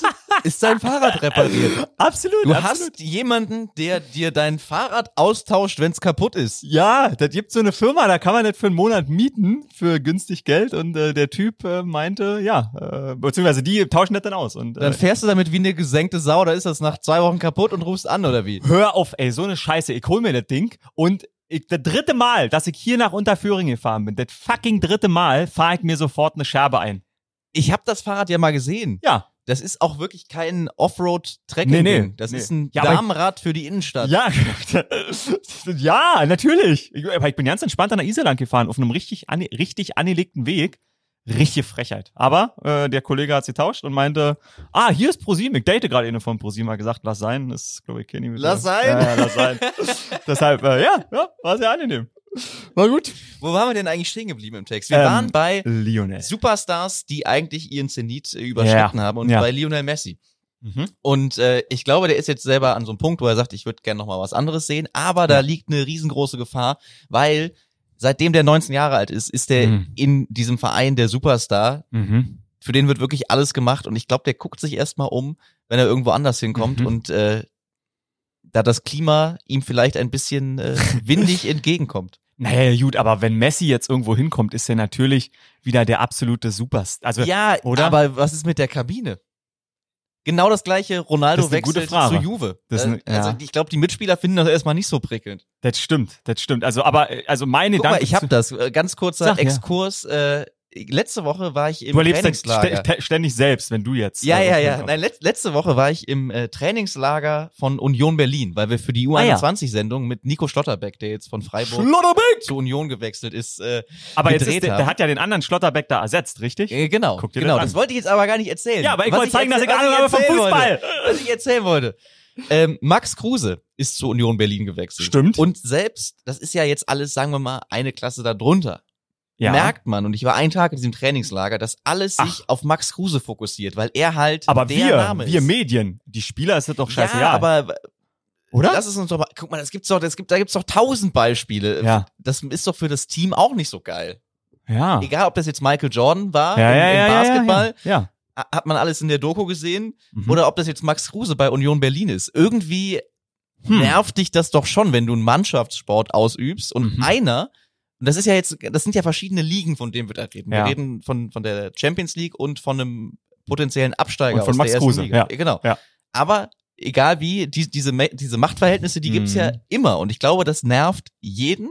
ist dein Fahrrad repariert. Absolut, Du absolut. hast jemanden, der dir dein Fahrrad austauscht, wenn es kaputt ist. Ja, das gibt so eine Firma, da kann man das für einen Monat mieten für günstig Geld und äh, der Typ äh, meinte, ja, äh, beziehungsweise die tauschen das dann aus und Dann äh, fährst du damit wie eine gesenkte Sau, da ist das nach zwei Wochen kaputt und rufst an, oder wie? hör auf, ey, so eine Scheiße, ich hol mir das Ding und ich, das dritte Mal, dass ich hier nach Unterföhring gefahren bin, das fucking dritte Mal, fahre ich mir sofort eine Scherbe ein. Ich habe das Fahrrad ja mal gesehen. Ja, Das ist auch wirklich kein Offroad-Trekking. Nee, nee, das nee. ist ein Ja, Damenrad für die Innenstadt. ja, ja, natürlich. Ich, ich bin ganz entspannt an der Isar lang gefahren, auf einem richtig, ane, richtig angelegten Weg. Richtige Frechheit. Aber äh, der Kollege hat sie tauscht und meinte, ah, hier ist ProSieben. Ich date gerade eine von ProSieben, hat gesagt, lass sein. Das ist, glaube ich, Kenny. Lass sein? Ja, ja, lass sein. Deshalb, äh, ja, ja, war sehr angenehm. War gut. Wo waren wir denn eigentlich stehen geblieben im Text? Wir Ähm, waren bei Lionel. Superstars, die eigentlich ihren Zenit äh, überschritten Ja, haben und ja. bei Lionel Messi. Mhm. Und äh, ich glaube, der ist jetzt selber an so einem Punkt, wo er sagt, ich würde gerne noch mal was anderes sehen, aber da liegt eine riesengroße Gefahr, weil seitdem der 19 Jahre alt ist, ist der Mhm. in diesem Verein der Superstar. Mhm. Für den wird wirklich alles gemacht und ich glaube, der guckt sich erstmal um, wenn er irgendwo anders hinkommt Mhm. und äh, da das Klima ihm vielleicht ein bisschen äh, windig entgegenkommt. Naja, gut, aber wenn Messi jetzt irgendwo hinkommt, ist er natürlich wieder der absolute Superstar. Also, Ja, oder? aber was ist mit der Kabine? Genau das gleiche, Ronaldo Das eine wechselt zu Juve. Das ist Äh, ein- also ja. ich glaube, die Mitspieler finden das erstmal nicht so prickelnd. das stimmt, das stimmt. Also, aber, äh, also meine Guck mal, Gedanken ich habe das. Äh, Ganz kurzer Sag, ja. Exkurs. Äh, letzte Woche war ich im Du Trainingslager. st- ständig selbst, wenn du jetzt. ja, äh, ja, ja. Nein, let letzte Woche war ich im äh, Trainingslager von Union Berlin, weil wir für die Ah, ja. U21-Sendung mit Nico Schlotterbeck, der jetzt von Freiburg zu Union gewechselt ist, äh, Aber jetzt ist der, der hat ja den anderen Schlotterbeck da ersetzt, richtig? äh, genau, Guck dir genau. das an. Das wollte ich jetzt aber gar nicht erzählen. Ja, aber ich wollte zeigen, dass ich was habe vom Fußball. Wollte, was ich erzählen wollte. Ähm, Max Kruse ist zu Union Berlin gewechselt. Stimmt. Und selbst, das ist ja jetzt alles, sagen wir mal, eine Klasse darunter. Ja. merkt man, und ich war einen Tag in diesem Trainingslager, dass alles sich Ach. auf Max Kruse fokussiert, weil er halt aber der wir, Name wir ist. Medien, die Spieler ist das doch ja, scheißegal. aber oder? lass es uns doch mal, guck mal, das gibt's doch, das gibt, da gibt's doch tausend Beispiele. Ja. Das ist doch für das Team auch nicht so geil. ja. Egal, ob das jetzt Michael Jordan war Ja, im, ja, im ja, Basketball, Ja, ja. ha- hat man alles in der Doku gesehen, Mhm. oder ob das jetzt Max Kruse bei Union Berlin ist. Irgendwie Hm. nervt dich das doch schon, wenn du einen Mannschaftssport ausübst und Mhm. einer, und das ist ja jetzt, das sind ja verschiedene Ligen, von denen wir da reden. Ja. Wir reden von, von der Champions League und von einem potenziellen Absteiger Und von aus Max der ersten Kruse, Liga. ja. Genau. Ja. Aber egal wie, die, diese, diese Machtverhältnisse, die gibt's Mhm. ja immer. Und ich glaube, das nervt jeden,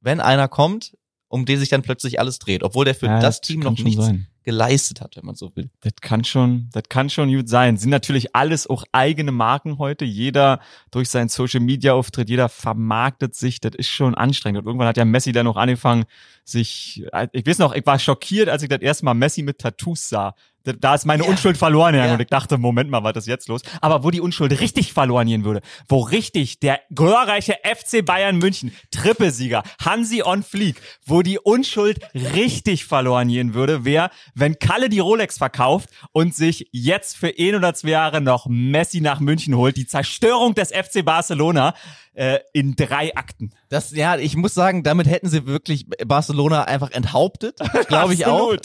wenn einer kommt, um den sich dann plötzlich alles dreht, obwohl der für Ja, das Team kann noch nichts sein. Geleistet hat, wenn man so will. Das kann schon, das kann schon gut sein. Sind natürlich alles auch eigene Marken heute. Jeder durch seinen Social Media Auftritt, jeder vermarktet sich. Das ist schon anstrengend. Und irgendwann hat ja Messi dann noch angefangen, sich, ich weiß noch, ich war schockiert, als ich das erste Mal Messi mit Tattoos sah. Da- Da ist meine Ja. Unschuld verloren gegangen Ja. und ich dachte, Moment mal, was ist jetzt los? Aber wo die Unschuld richtig verloren gehen würde, wo richtig der glorreiche FC Bayern München, Trippelsieger, Hansi on Fleek, wo die Unschuld richtig verloren gehen würde, wäre, wenn Kalle die Rolex verkauft und sich jetzt für ein oder zwei Jahre noch Messi nach München holt, die Zerstörung des FC Barcelona äh, in drei Akten. Das, ja, ich muss sagen, damit hätten sie wirklich Barcelona einfach enthauptet. Glaube ich auch.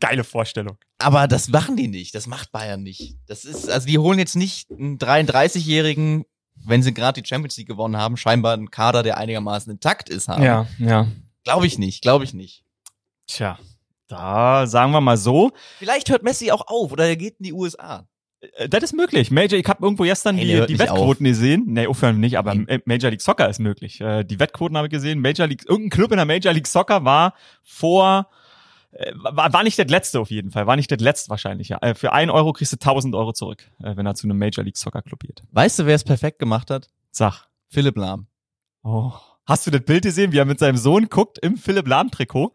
Geile Vorstellung. Aber das machen die nicht. Das macht Bayern nicht. Das ist, also die holen jetzt nicht einen 33-Jährigen, wenn sie gerade die Champions League gewonnen haben, scheinbar einen Kader, der einigermaßen intakt ist, haben. ja. Glaube ich nicht, glaube ich nicht. Tja, da sagen wir mal so, Vielleicht hört Messi auch auf oder er geht in die USA. Äh, Das ist möglich. Major, ich habe irgendwo gestern Hey, die, die Wettquoten gesehen. Nee, aufhören nicht, aber äh, Major League Soccer ist möglich. Äh, Die Wettquoten habe ich gesehen. Major League, irgendein Club in der Major League Soccer war vor, äh, war, war nicht das letzte auf jeden Fall, war nicht das letzte wahrscheinlich. Ja. Für einen Euro kriegst du 1000 Euro zurück, wenn er zu einem Major League Soccer Club geht. Weißt du, wer es perfekt gemacht hat? Sag. Philipp Lahm. Oh. Hast du das Bild gesehen, wie er mit seinem Sohn guckt im Philipp Lahm Trikot?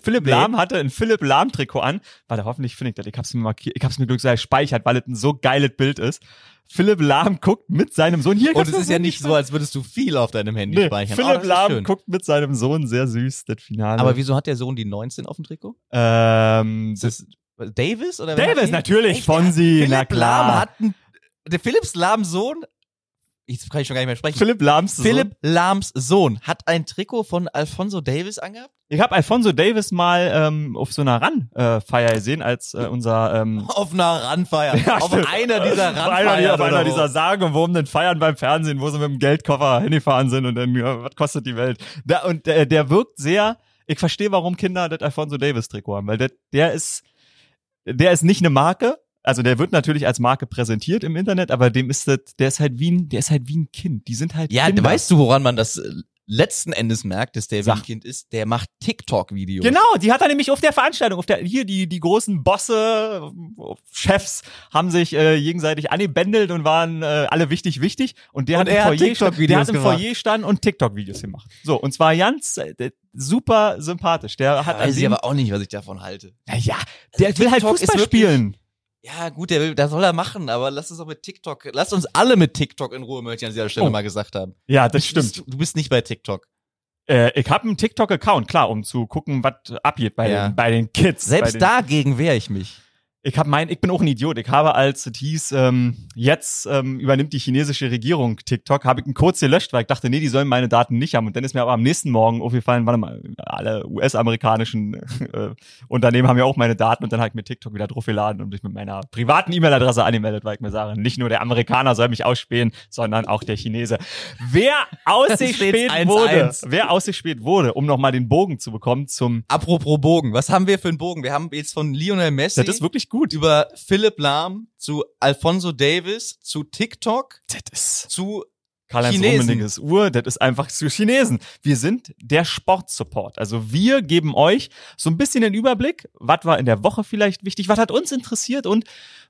Philipp Nee. Lahm hatte ein Philipp Lahm Trikot an. Warte, hoffentlich finde ich das. Ich hab's mir markiert. Ich hab's mir glücklich gespeichert, weil es ein so geiles Bild ist. Philipp Lahm guckt mit seinem Sohn hier. Und es ist ja nicht so, als würdest du viel auf deinem Handy Nee, speichern. Philipp Oh, Lahm guckt mit seinem Sohn sehr süß das Finale. Aber wieso hat der Sohn die 19 auf dem Trikot? ähm, das Davis oder Davis natürlich? Fonsi, Philipp na klar. Lahm hat ein, der Philipps Lahms Sohn, jetzt kann ich schon gar nicht mehr sprechen. Philipp Lahms Sohn. Philipp Lahms Sohn hat ein Trikot von Alfonso Davis angehabt? Ich habe Alfonso Davis mal ähm, auf so einer Run-Feier gesehen, als äh, unser ähm, Auf einer Randfeier. Ja, auf stimmt. einer dieser auf einer, Randfeiern. auf einer dieser sagenumwobenen Feiern beim Fernsehen, wo sie mit dem Geldkoffer hingefahren sind und dann, ja, was kostet die Welt? Der, und der, der wirkt sehr, ich verstehe, warum Kinder das Alfonso Davis Trikot haben, weil der, der ist, der ist nicht eine Marke, also der wird natürlich als Marke präsentiert im Internet, aber dem ist das, der ist halt wie ein, der ist halt wie ein Kind. Die sind halt Ja, Kinder. weißt du, woran man das äh, letzten Endes merkt, dass der wie ein Kind ist? Der macht TikTok-Videos. Genau, die hat er nämlich auf der Veranstaltung, auf der hier die die großen Bosse, Chefs haben sich äh, gegenseitig angebändelt und waren äh, alle wichtig wichtig und der Und hat im Foyer stand- TikTok-Videos der hat im gemacht. Foyer stand und TikTok Videos gemacht. So, und zwar ganz äh, super sympathisch. Der hat an Weiß ich aber auch nicht, was ich davon halte. naja, der will halt TikTok ist Fußball spielen. Ja, gut, der will, das soll er machen, aber lass uns auch mit TikTok, lass uns alle mit TikTok in Ruhe, möchte ich an dieser Stelle Oh. mal gesagt haben. Ja, das Du stimmt. Du bist nicht bei TikTok. Äh, ich habe einen TikTok Account, klar, um zu gucken, was abgeht bei Ja. den bei den Kids. Selbst den, dagegen wehre ich mich. Ich habe mein, ich bin auch ein Idiot. Ich habe, als es hieß, ähm, jetzt ähm, übernimmt die chinesische Regierung TikTok, habe ich einen Kurz gelöscht, weil ich dachte, nee, die sollen meine Daten nicht haben. Und dann ist mir aber am nächsten Morgen aufgefallen, warte mal, alle US-amerikanischen äh, Unternehmen haben ja auch meine Daten und dann habe ich mir TikTok wieder draufgeladen und mich mit meiner privaten E-Mail-Adresse angemeldet, weil ich mir sage, nicht nur der Amerikaner soll mich ausspähen, sondern auch der Chinese. Wer ausgespäht steht's 1-1. wurde, wer ausgespäht wurde, um nochmal den Bogen zu bekommen zum, Apropos Bogen, was haben wir für einen Bogen? Wir haben jetzt von Lionel Messi das ist wirklich gut. über Philipp Lahm zu Alfonso Davis zu TikTok zu Karl-Heinz. Rummeniges Uhr, das ist einfach zu Chinesen. Wir sind der Sportsupport. Also wir geben euch so ein bisschen den Überblick, was war in der Woche vielleicht wichtig, was hat uns interessiert und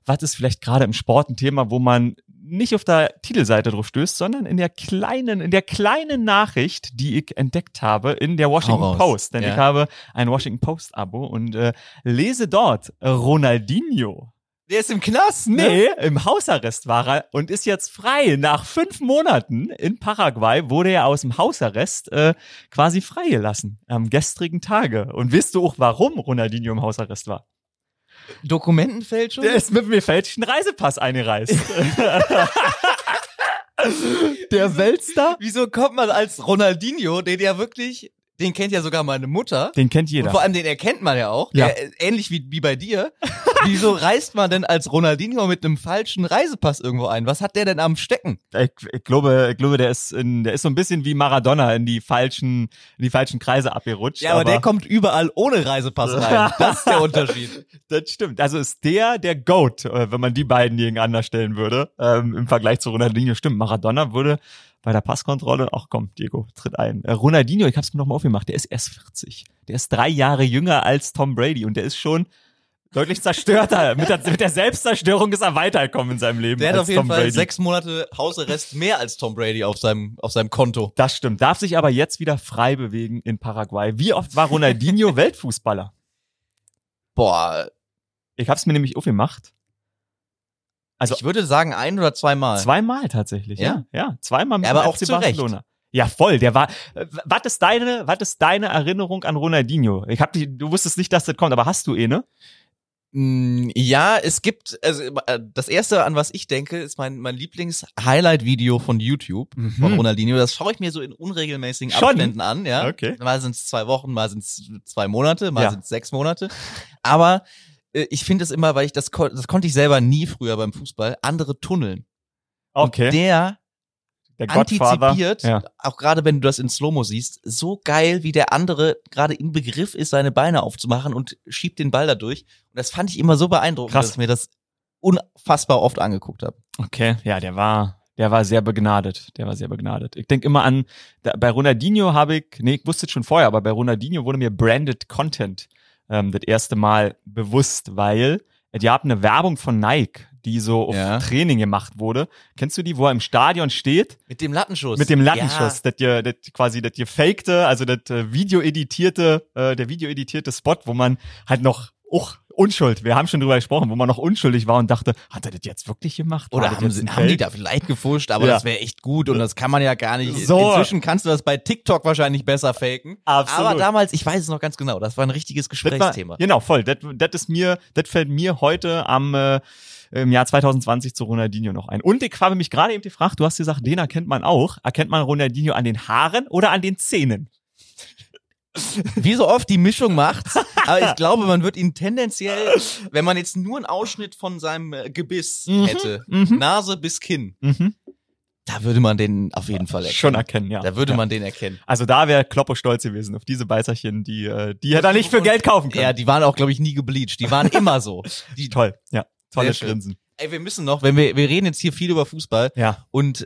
was ist vielleicht gerade im Sport ein Thema, wo man nicht auf der Titelseite drauf stößt, sondern in der kleinen, in der kleinen Nachricht, die ich entdeckt habe in der Washington. Post. Denn Ja. ich habe ein Washington Post Abo und äh, lese dort Ronaldinho Der ist im Knast, ne? Nee, im Hausarrest war er und ist jetzt frei. Nach fünf Monaten in Paraguay wurde er aus dem Hausarrest äh, quasi freigelassen am gestrigen Tage. Und wisst du auch, warum Ronaldinho im Hausarrest war? Dokumentenfälschung? Der ist mit dem gefälschten Reisepass eingereist. Der Weltstar? Wieso kommt man als Ronaldinho, den ja wirklich, den kennt ja sogar meine Mutter. Den kennt Und jeder. vor allem den erkennt man ja auch. Ja. Der, äh, ähnlich wie, wie bei dir. Wieso reist man denn als Ronaldinho mit einem falschen Reisepass irgendwo ein? Was hat der denn am Stecken? Ich, ich glaube, ich glaube, der ist in, der ist so ein bisschen wie Maradona in die falschen, in die falschen Kreise abgerutscht. Ja, aber, der kommt überall ohne Reisepass rein. Das ist der Unterschied. Das stimmt. Also ist der der Goat, äh, wenn man die beiden gegeneinander stellen würde, ähm, im Vergleich zu Ronaldinho. Stimmt, Maradona würde bei der Passkontrolle, ach komm, Diego, tritt ein. Äh, Ronaldinho, ich hab's mir nochmal aufgemacht, der ist erst 40. Der ist drei Jahre jünger als Tom Brady und der ist schon deutlich zerstörter. mit, der, mit der Selbstzerstörung ist er weitergekommen in seinem Leben Der hat auf jeden Tom Fall Brady. sechs Monate Hausarrest mehr als Tom Brady auf seinem, auf seinem Konto. Das stimmt. Darf sich aber jetzt wieder frei bewegen in Paraguay. Wie oft war Ronaldinho Weltfußballer? Boah, Ich hab's mir nämlich aufgemacht. Also ich würde sagen ein oder zweimal. Zweimal tatsächlich, ja. Ja? Ja, zweimal mit Ja, aber auch FC zu Recht. Barcelona. Ja, voll. Der war. äh, Was ist deine, was ist deine Erinnerung an Ronaldinho? Ich hab die, du wusstest nicht, dass das kommt, aber hast du eh ne? Mm, Ja, es gibt, also äh, das erste, an was ich denke, ist mein, mein Lieblings-Highlight-Video von YouTube von Mhm. Ronaldinho. Das schaue ich mir so in unregelmäßigen Schon? Abständen an, ja. Okay. Mal sind es zwei Wochen, mal sind es zwei Monate, mal Ja. sind es sechs Monate. Aber ich finde es immer, weil ich das, das konnte ich selber nie früher beim Fußball, andere tunneln. Okay. Und der der antizipiert, Ja. auch gerade wenn du das in Slow-Mo siehst, so geil, wie der andere gerade im Begriff ist, seine Beine aufzumachen und schiebt den Ball da durch. Und das fand ich immer so beeindruckend, Krass. dass ich mir das unfassbar oft angeguckt habe. Okay, ja, der war, der war sehr begnadet. Der war sehr begnadet. Ich denk immer an, da, bei Ronaldinho habe ich, nee, ich wusste es schon vorher, aber bei Ronaldinho wurde mir Branded Content ähm, das erste Mal bewusst, weil die haben eine Werbung von Nike, die so auf Ja. Training gemacht wurde. Kennst du die, wo er im Stadion steht? Mit dem Lattenschuss. Mit dem Lattenschuss, das dir, das quasi, das dir fakte, also das äh, videoeditierte, äh, der videoeditierte Spot, wo man halt noch, uch, Unschuld, wir haben schon drüber gesprochen, wo man noch unschuldig war und dachte, hat er das jetzt wirklich gemacht? Oder haben, sie, haben die da vielleicht gefuscht, aber Ja. das wäre echt gut und das kann man ja gar nicht. So. Inzwischen kannst du das bei TikTok wahrscheinlich besser faken. Absolut. Aber damals, ich weiß es noch ganz genau, das war ein richtiges Das war, Gesprächsthema. genau, voll. Das, das ist mir, das fällt mir heute am äh, im Jahr 2020 zu Ronaldinho noch ein. Und ich habe mich gerade eben gefragt, du hast gesagt, den erkennt man auch. Erkennt man Ronaldinho an den Haaren oder an den Zähnen? Wie so oft die Mischung macht, aber ich glaube, man wird ihn tendenziell, wenn man jetzt nur einen Ausschnitt von seinem äh, Gebiss Mhm, hätte, mhm. Nase bis Kinn, Mhm. da würde man den auf jeden Fall erkennen. Schon erkennen, ja. Da würde ja. man den erkennen. Also da wäre Kloppo stolz gewesen auf diese Beißerchen, die, äh, die hätte er nicht für Geld kaufen können. Ja, die waren auch, glaube ich, nie gebleached. Die waren immer so. Die, Toll, ja. Schön. Grinsen. Ey, wir müssen noch, wenn wir, wir reden jetzt hier viel über Fußball Ja. und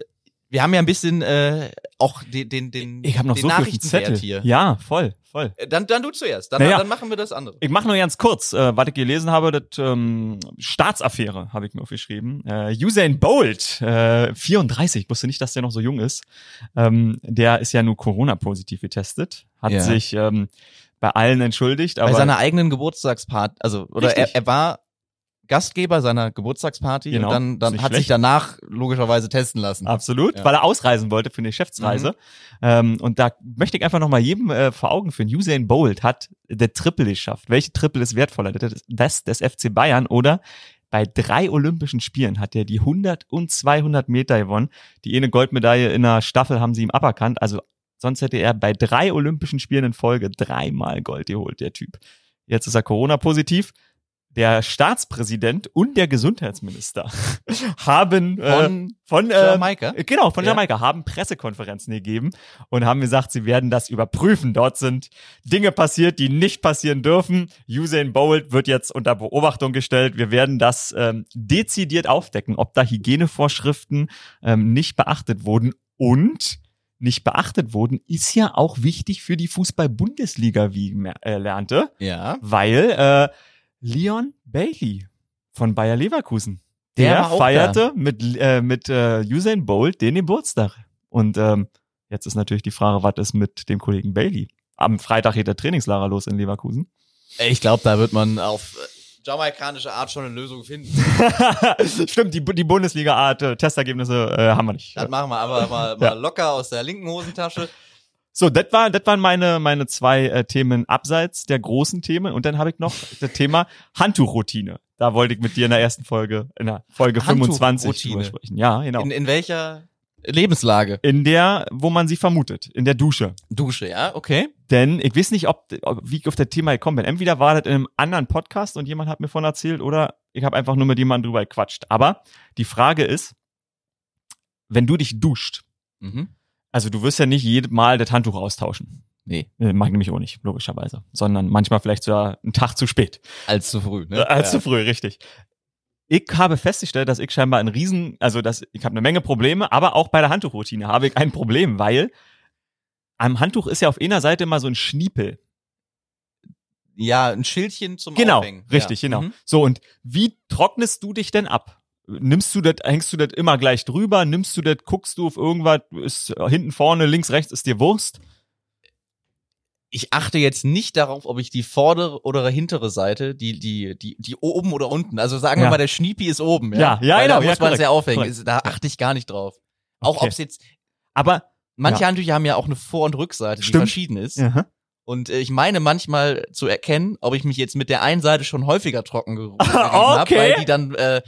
wir haben ja ein bisschen äh, auch den, den, den, Ich habe noch den so viel auf dem Nachrichtenwert Zettel. hier. Ja, voll, voll. Äh, Dann, dann du zuerst, dann, Naja. dann machen wir das andere. Ich mache nur ganz kurz, äh, was ich gelesen habe, das ähm, Staatsaffäre habe ich mir aufgeschrieben. Äh, Usain Bolt, äh, 34, ich wusste nicht, dass der noch so jung ist. Ähm, der ist ja nur Corona-positiv getestet, hat Ja. sich ähm, bei allen entschuldigt, aber Bei seiner eigenen Geburtstagsparty, also oder er, er war Gastgeber seiner Geburtstagsparty Genau, und dann, dann hat sich schlecht. danach logischerweise testen lassen. Absolut, Ja. weil er ausreisen wollte für eine Geschäftsreise. Ähm, und da möchte ich einfach noch mal jedem äh, vor Augen führen. Usain Bolt hat der Triple geschafft. Welche Triple ist wertvoller? Das, das des FC Bayern oder bei drei Olympischen Spielen hat er die 100 und 200 Meter gewonnen. Die eine Goldmedaille in der Staffel haben sie ihm aberkannt. Also sonst hätte er bei drei Olympischen Spielen in Folge dreimal Gold geholt, der Typ. Jetzt ist er Corona-positiv. Der Staatspräsident und der Gesundheitsminister haben äh, Von von äh, Jamaika? Genau, von Ja. Jamaika haben Pressekonferenzen gegeben und haben gesagt, sie werden das überprüfen. Dort sind Dinge passiert, die nicht passieren dürfen. Usain Bolt wird jetzt unter Beobachtung gestellt. Wir werden das ähm, dezidiert aufdecken, ob da Hygienevorschriften ähm, nicht beachtet wurden und nicht beachtet wurden, ist ja auch wichtig für die Fußball-Bundesliga, wie ich äh, lernte, Ja. weil äh, Leon Bailey von Bayer Leverkusen, Der der, feierte mit, äh, mit äh, Usain Bolt den Geburtstag. Und ähm, jetzt ist natürlich die Frage, was ist mit dem Kollegen Bailey? Am Freitag geht der Trainingslager los in Leverkusen. Ich glaube, da wird man auf äh, jamaikanische Art schon eine Lösung finden. Stimmt, die, die Bundesliga-Art äh, Testergebnisse äh, haben wir nicht. Das machen wir aber mal, mal Ja. locker aus der linken Hosentasche. So, das war, das waren meine, meine zwei äh, Themen abseits der großen Themen. Und dann habe ich noch das Thema Handtuchroutine. Da wollte ich mit dir in der ersten Folge, in der Folge 25 Handtuchroutine. drüber sprechen. Ja, genau. In, In, in welcher Lebenslage? der, wo man sie vermutet, in der Dusche. Dusche, ja, okay. Denn ich weiß nicht, ob, ob wie ich auf das Thema gekommen bin. Entweder war das in einem anderen Podcast und jemand hat mir von erzählt oder ich habe einfach nur mit jemandem drüber gequatscht. Aber die Frage ist, wenn du dich duscht, Mhm. Also du wirst ja nicht jedes Mal das Handtuch austauschen. Nee, Äh, Mach ich nämlich auch nicht, logischerweise. Sondern manchmal vielleicht sogar einen Tag zu spät. als zu früh. Ne? Äh, als ja. zu früh, richtig. Ich habe festgestellt, dass ich scheinbar ein Riesen, also dass ich habe eine Menge Probleme, aber auch bei der Handtuchroutine habe ich ein Problem, weil am Handtuch ist ja auf einer Seite immer so ein Schniepel. ja, ein Schildchen zum Genau, Aufhängen. richtig, ja. genau. Mhm. So und wie trocknest du dich denn ab? Nimmst du das, hängst du das immer gleich drüber? Nimmst du das, guckst du auf irgendwas, ist hinten vorne, links, rechts, ist dir Wurst? Ich achte jetzt nicht darauf, ob ich die vordere oder hintere Seite, die, die, die, die oben oder unten, also sagen wir Ja. mal, der Schniepi ist oben. Ja, Ja, ja, Weil genau, Da ja, muss man es korrekt, ja aufhängen. korrekt. Da achte ich gar nicht drauf. Auch Okay. ob es jetzt, Aber manche Ja. Handtücher haben ja auch eine Vor- und Rückseite, die Stimmt. verschieden ist. ja. Und äh, ich meine manchmal zu erkennen, ob ich mich jetzt mit der einen Seite schon häufiger trocken ge gerieben hab, Okay. weil die dann äh,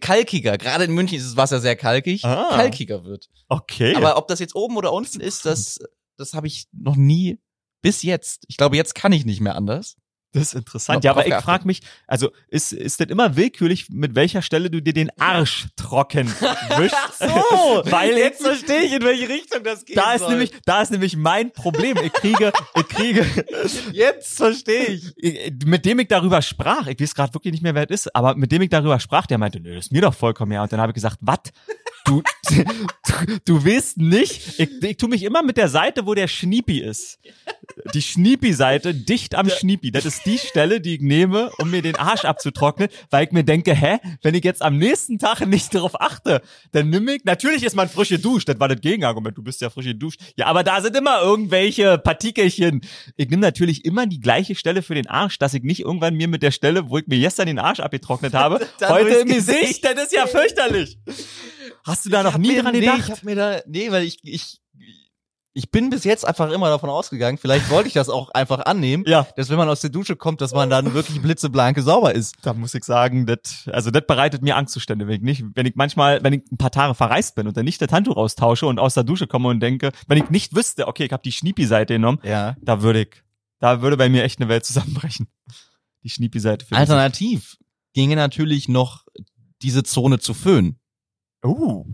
kalkiger, gerade in München ist das Wasser sehr kalkig, Ah. kalkiger wird. okay. Aber ob das jetzt oben oder unten ist, das, das habe ich noch nie bis jetzt. Ich glaube, jetzt kann ich nicht mehr anders. Das ist interessant. Ja, aber ich frage mich, also ist, ist das immer willkürlich, mit welcher Stelle du dir den Arsch trocken wischst? Weil jetzt verstehe ich, in welche Richtung das geht. da ist nämlich, da ist nämlich mein Problem. Ich kriege, ich kriege, jetzt verstehe ich. mit dem ich darüber sprach, ich weiß gerade wirklich nicht mehr, wer es ist, aber mit dem ich darüber sprach, der meinte, nö, das ist mir doch vollkommen ja. Und dann habe ich gesagt, was? Du, du, du willst nicht, ich, ich tu mich immer mit der Seite, wo der Schniepi ist. Die Schniepi-Seite dicht am Schniepi. Das ist die Stelle, die ich nehme, um mir den Arsch abzutrocknen, weil ich mir denke, hä, wenn ich jetzt am nächsten Tag nicht darauf achte, dann nimm ich, natürlich ist man frisch geduscht, das war das Gegenargument, du bist ja frisch geduscht. Ja, aber da sind immer irgendwelche Partikelchen. Ich nehme natürlich immer die gleiche Stelle für den Arsch, dass ich nicht irgendwann mir mit der Stelle, wo ich mir gestern den Arsch abgetrocknet habe, Dann heute im Gesicht, das ist ja fürchterlich. Hast du da noch nie dran nee, gedacht? Ich hab mir da, nee, weil ich, ich, ich bin bis jetzt einfach immer davon ausgegangen, vielleicht wollte ich das auch einfach annehmen, Ja. dass wenn man aus der Dusche kommt, dass man dann wirklich blitzeblanke sauber ist. Da muss ich sagen, das, also das bereitet mir Angstzustände, wenn ich nicht, wenn ich manchmal, wenn ich ein paar Tage verreist bin und dann nicht das Handtuch austausche und aus der Dusche komme und denke, wenn ich nicht wüsste, okay, ich habe die Schniepi-Seite genommen, Ja. da würde ich, da würde bei mir echt eine Welt zusammenbrechen. Die Schniepi-Seite für Alternativ ginge natürlich noch diese Zone zu föhnen. Uh.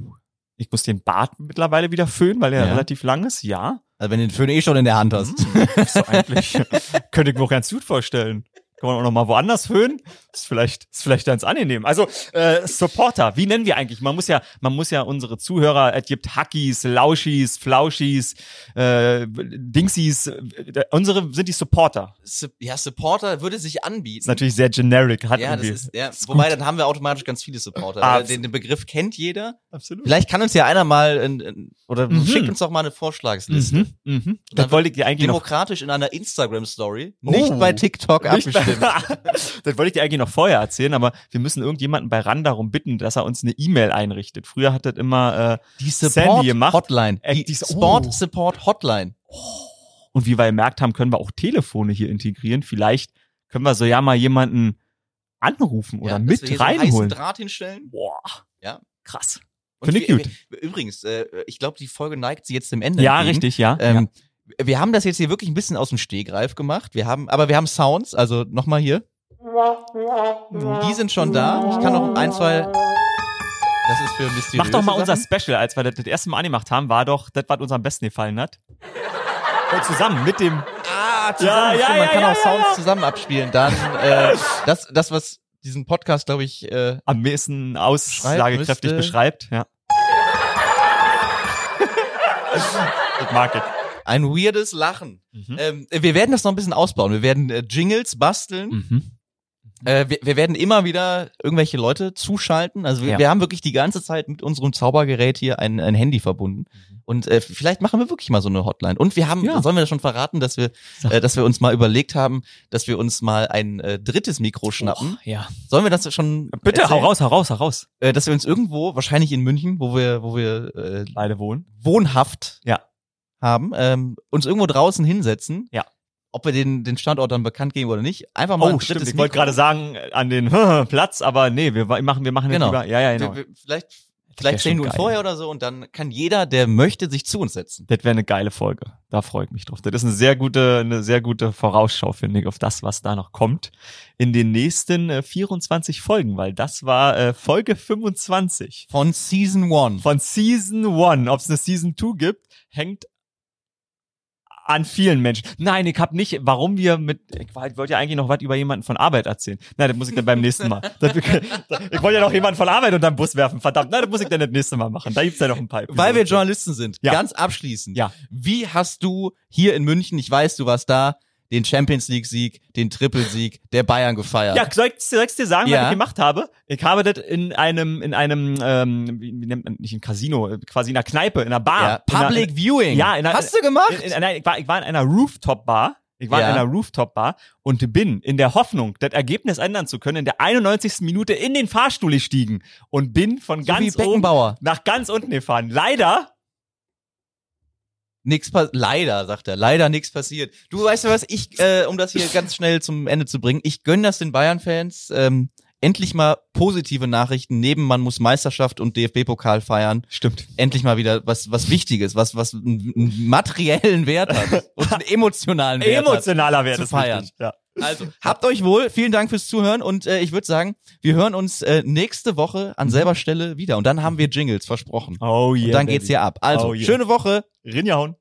Ich muss den Bart mittlerweile wieder föhnen, weil er Ja. relativ lang ist, ja. Also wenn du den Föhn eh schon in der Hand hast. Ist so eigentlich, könnte ich mir auch ganz gut vorstellen. Kann man auch noch mal woanders föhnen? Ist vielleicht, ist vielleicht ganz angenehm. Also, äh, Supporter, wie nennen wir eigentlich? Man muss ja, man muss ja unsere Zuhörer, es gibt Hackies, Lauschis, Flauschis, äh, Dingsies, äh, unsere sind die Supporter. Su- Ja, Supporter würde sich Ist anbieten. natürlich sehr generic, hat Ja, das irgendwie. ist, ja. Ist Wobei, gut. dann haben wir automatisch ganz viele Supporter. Ah, weil den, den Begriff kennt jeder. Absolut. Vielleicht kann uns ja einer mal, in, in, oder Mhm. schickt uns doch mal eine Vorschlagsliste. Mhm, mhm. Das wollte ich dir eigentlich noch Demokratisch in einer Instagram-Story. Oh. Nicht bei TikTok Nicht abgestimmt. das wollte ich dir eigentlich noch vorher erzählen, aber wir müssen irgendjemanden bei RAN darum bitten, dass er uns eine E-Mail einrichtet. Früher hat das immer, äh, Die Sandy Support gemacht. Hotline. Äh, Die die- Sport oh. Support Hotline. und wie wir gemerkt haben, können wir auch Telefone hier integrieren. Vielleicht können wir so ja mal jemanden anrufen oder Ja, dass wir mit hier so reinholen. Draht hinstellen. Boah. Ja. Krass. Finde ich gut. Übrigens, äh, ich glaube, die Folge neigt sie jetzt dem Ende. Ja, entgegen. richtig, ja. Ähm, Wir haben das jetzt hier wirklich ein bisschen aus dem Stegreif gemacht. Wir haben, aber wir haben Sounds, also nochmal hier. Die sind schon da. Ich kann noch ein, zwei. Das ist für mysteriöse Mach doch mal unser Sachen. Special, als wir das, das erste Mal angemacht haben, war doch das, was uns am besten gefallen hat. Und zusammen mit dem, Ah, zusammen. Ja, ja, man ja, kann auch Sounds zusammen abspielen. Dann äh, das, das, was diesen Podcast, glaube ich, äh, am meisten aussagekräftig beschreibt, ja. das mag ich. Ein weirdes Lachen. Mhm. Ähm, wir werden das noch ein bisschen ausbauen. Wir werden äh, Jingles basteln. Mhm. Äh, wir, wir werden immer wieder irgendwelche Leute zuschalten. Also wir, Ja. wir haben wirklich die ganze Zeit mit unserem Zaubergerät hier ein, ein Handy verbunden. Und äh, vielleicht machen wir wirklich mal so eine Hotline. Und wir haben, Mhm. Ja. sollen wir das schon verraten, dass wir, äh, dass wir uns mal überlegt haben, dass wir uns mal ein äh, drittes Mikro schnappen. Oh, ja. Sollen wir das schon? Bitte, hau erzählen? raus, hau raus, hau raus. Äh, dass wir uns irgendwo, wahrscheinlich in München, wo wir, wo wir äh, Beide wohnen. wohnhaft Ja. Haben, ähm, uns irgendwo draußen hinsetzen. Ja. Ob wir den, den Standort dann bekannt geben oder nicht. Einfach mal ein Oh, drittes stimmt. Ich wollte gerade sagen, äh, an den Platz, aber nee, wir machen, wir machen jetzt Genau. lieber. Ja, ja, genau. Wir, wir, vielleicht vielleicht zehn Minuten vorher oder so und dann kann jeder, der möchte, sich zu uns setzen. Das wäre eine geile Folge. Da freue ich mich drauf. Das ist eine sehr gute, eine sehr gute Vorausschau, finde ich, auf das, was da noch kommt in den nächsten äh, 24 Folgen, weil das war äh, Folge 25 Von Season One. von Season 1. Ob es eine Season 2 gibt, hängt an vielen Menschen. Nein, ich habe nicht, warum wir mit, ich wollte ja eigentlich noch was über jemanden von Arbeit erzählen. Nein, das muss ich dann beim nächsten Mal. Das, ich wollte ja noch jemanden von Arbeit unter den Bus werfen, verdammt. Nein, das muss ich dann das nächste Mal machen. Da gibt's ja noch ein paar. Weil wir Episoden. Journalisten sind. Ja. Ganz abschließend. Ja. Wie hast du hier in München, ich weiß, du warst da, den Champions League Sieg, den Triple-Sieg der Bayern gefeiert? Ja, soll ich, soll ich dir sagen, Ja. was ich gemacht habe? Ich habe das in einem, in einem, ähm, wie, nennt man, nicht im Casino, quasi in einer Kneipe, in einer Bar. Ja, in einer, Public Viewing. Ja, in einer- Hast du gemacht? In, in einer, ich, war, ich war in einer Rooftop-Bar. Ich war Ja. in einer Rooftop-Bar und bin in der Hoffnung, das Ergebnis ändern zu können, in der 91. Minute in den Fahrstuhl gestiegen und bin von so ganz oben nach ganz unten gefahren. Leider, Nix passiert. Leider, sagt er. Leider nichts passiert. Du weißt du was, ich, äh, um das hier ganz schnell zum Ende zu bringen, ich gönn das den Bayern-Fans. Ähm, endlich mal positive Nachrichten. Neben man muss Meisterschaft und DFB-Pokal feiern. stimmt. Endlich mal wieder was, was Wichtiges, was, was einen, materiellen Wert hat und einen emotionalen Wert Emotionaler Wert zu ist feiern. richtig, Ja. Also, habt euch wohl. Vielen Dank fürs Zuhören und äh, ich würde sagen, wir hören uns äh, nächste Woche an selber Stelle wieder und dann haben wir Jingles versprochen. Oh yeah. und dann geht's hier ab. Also, Oh yeah. schöne Woche. Rinjahauen.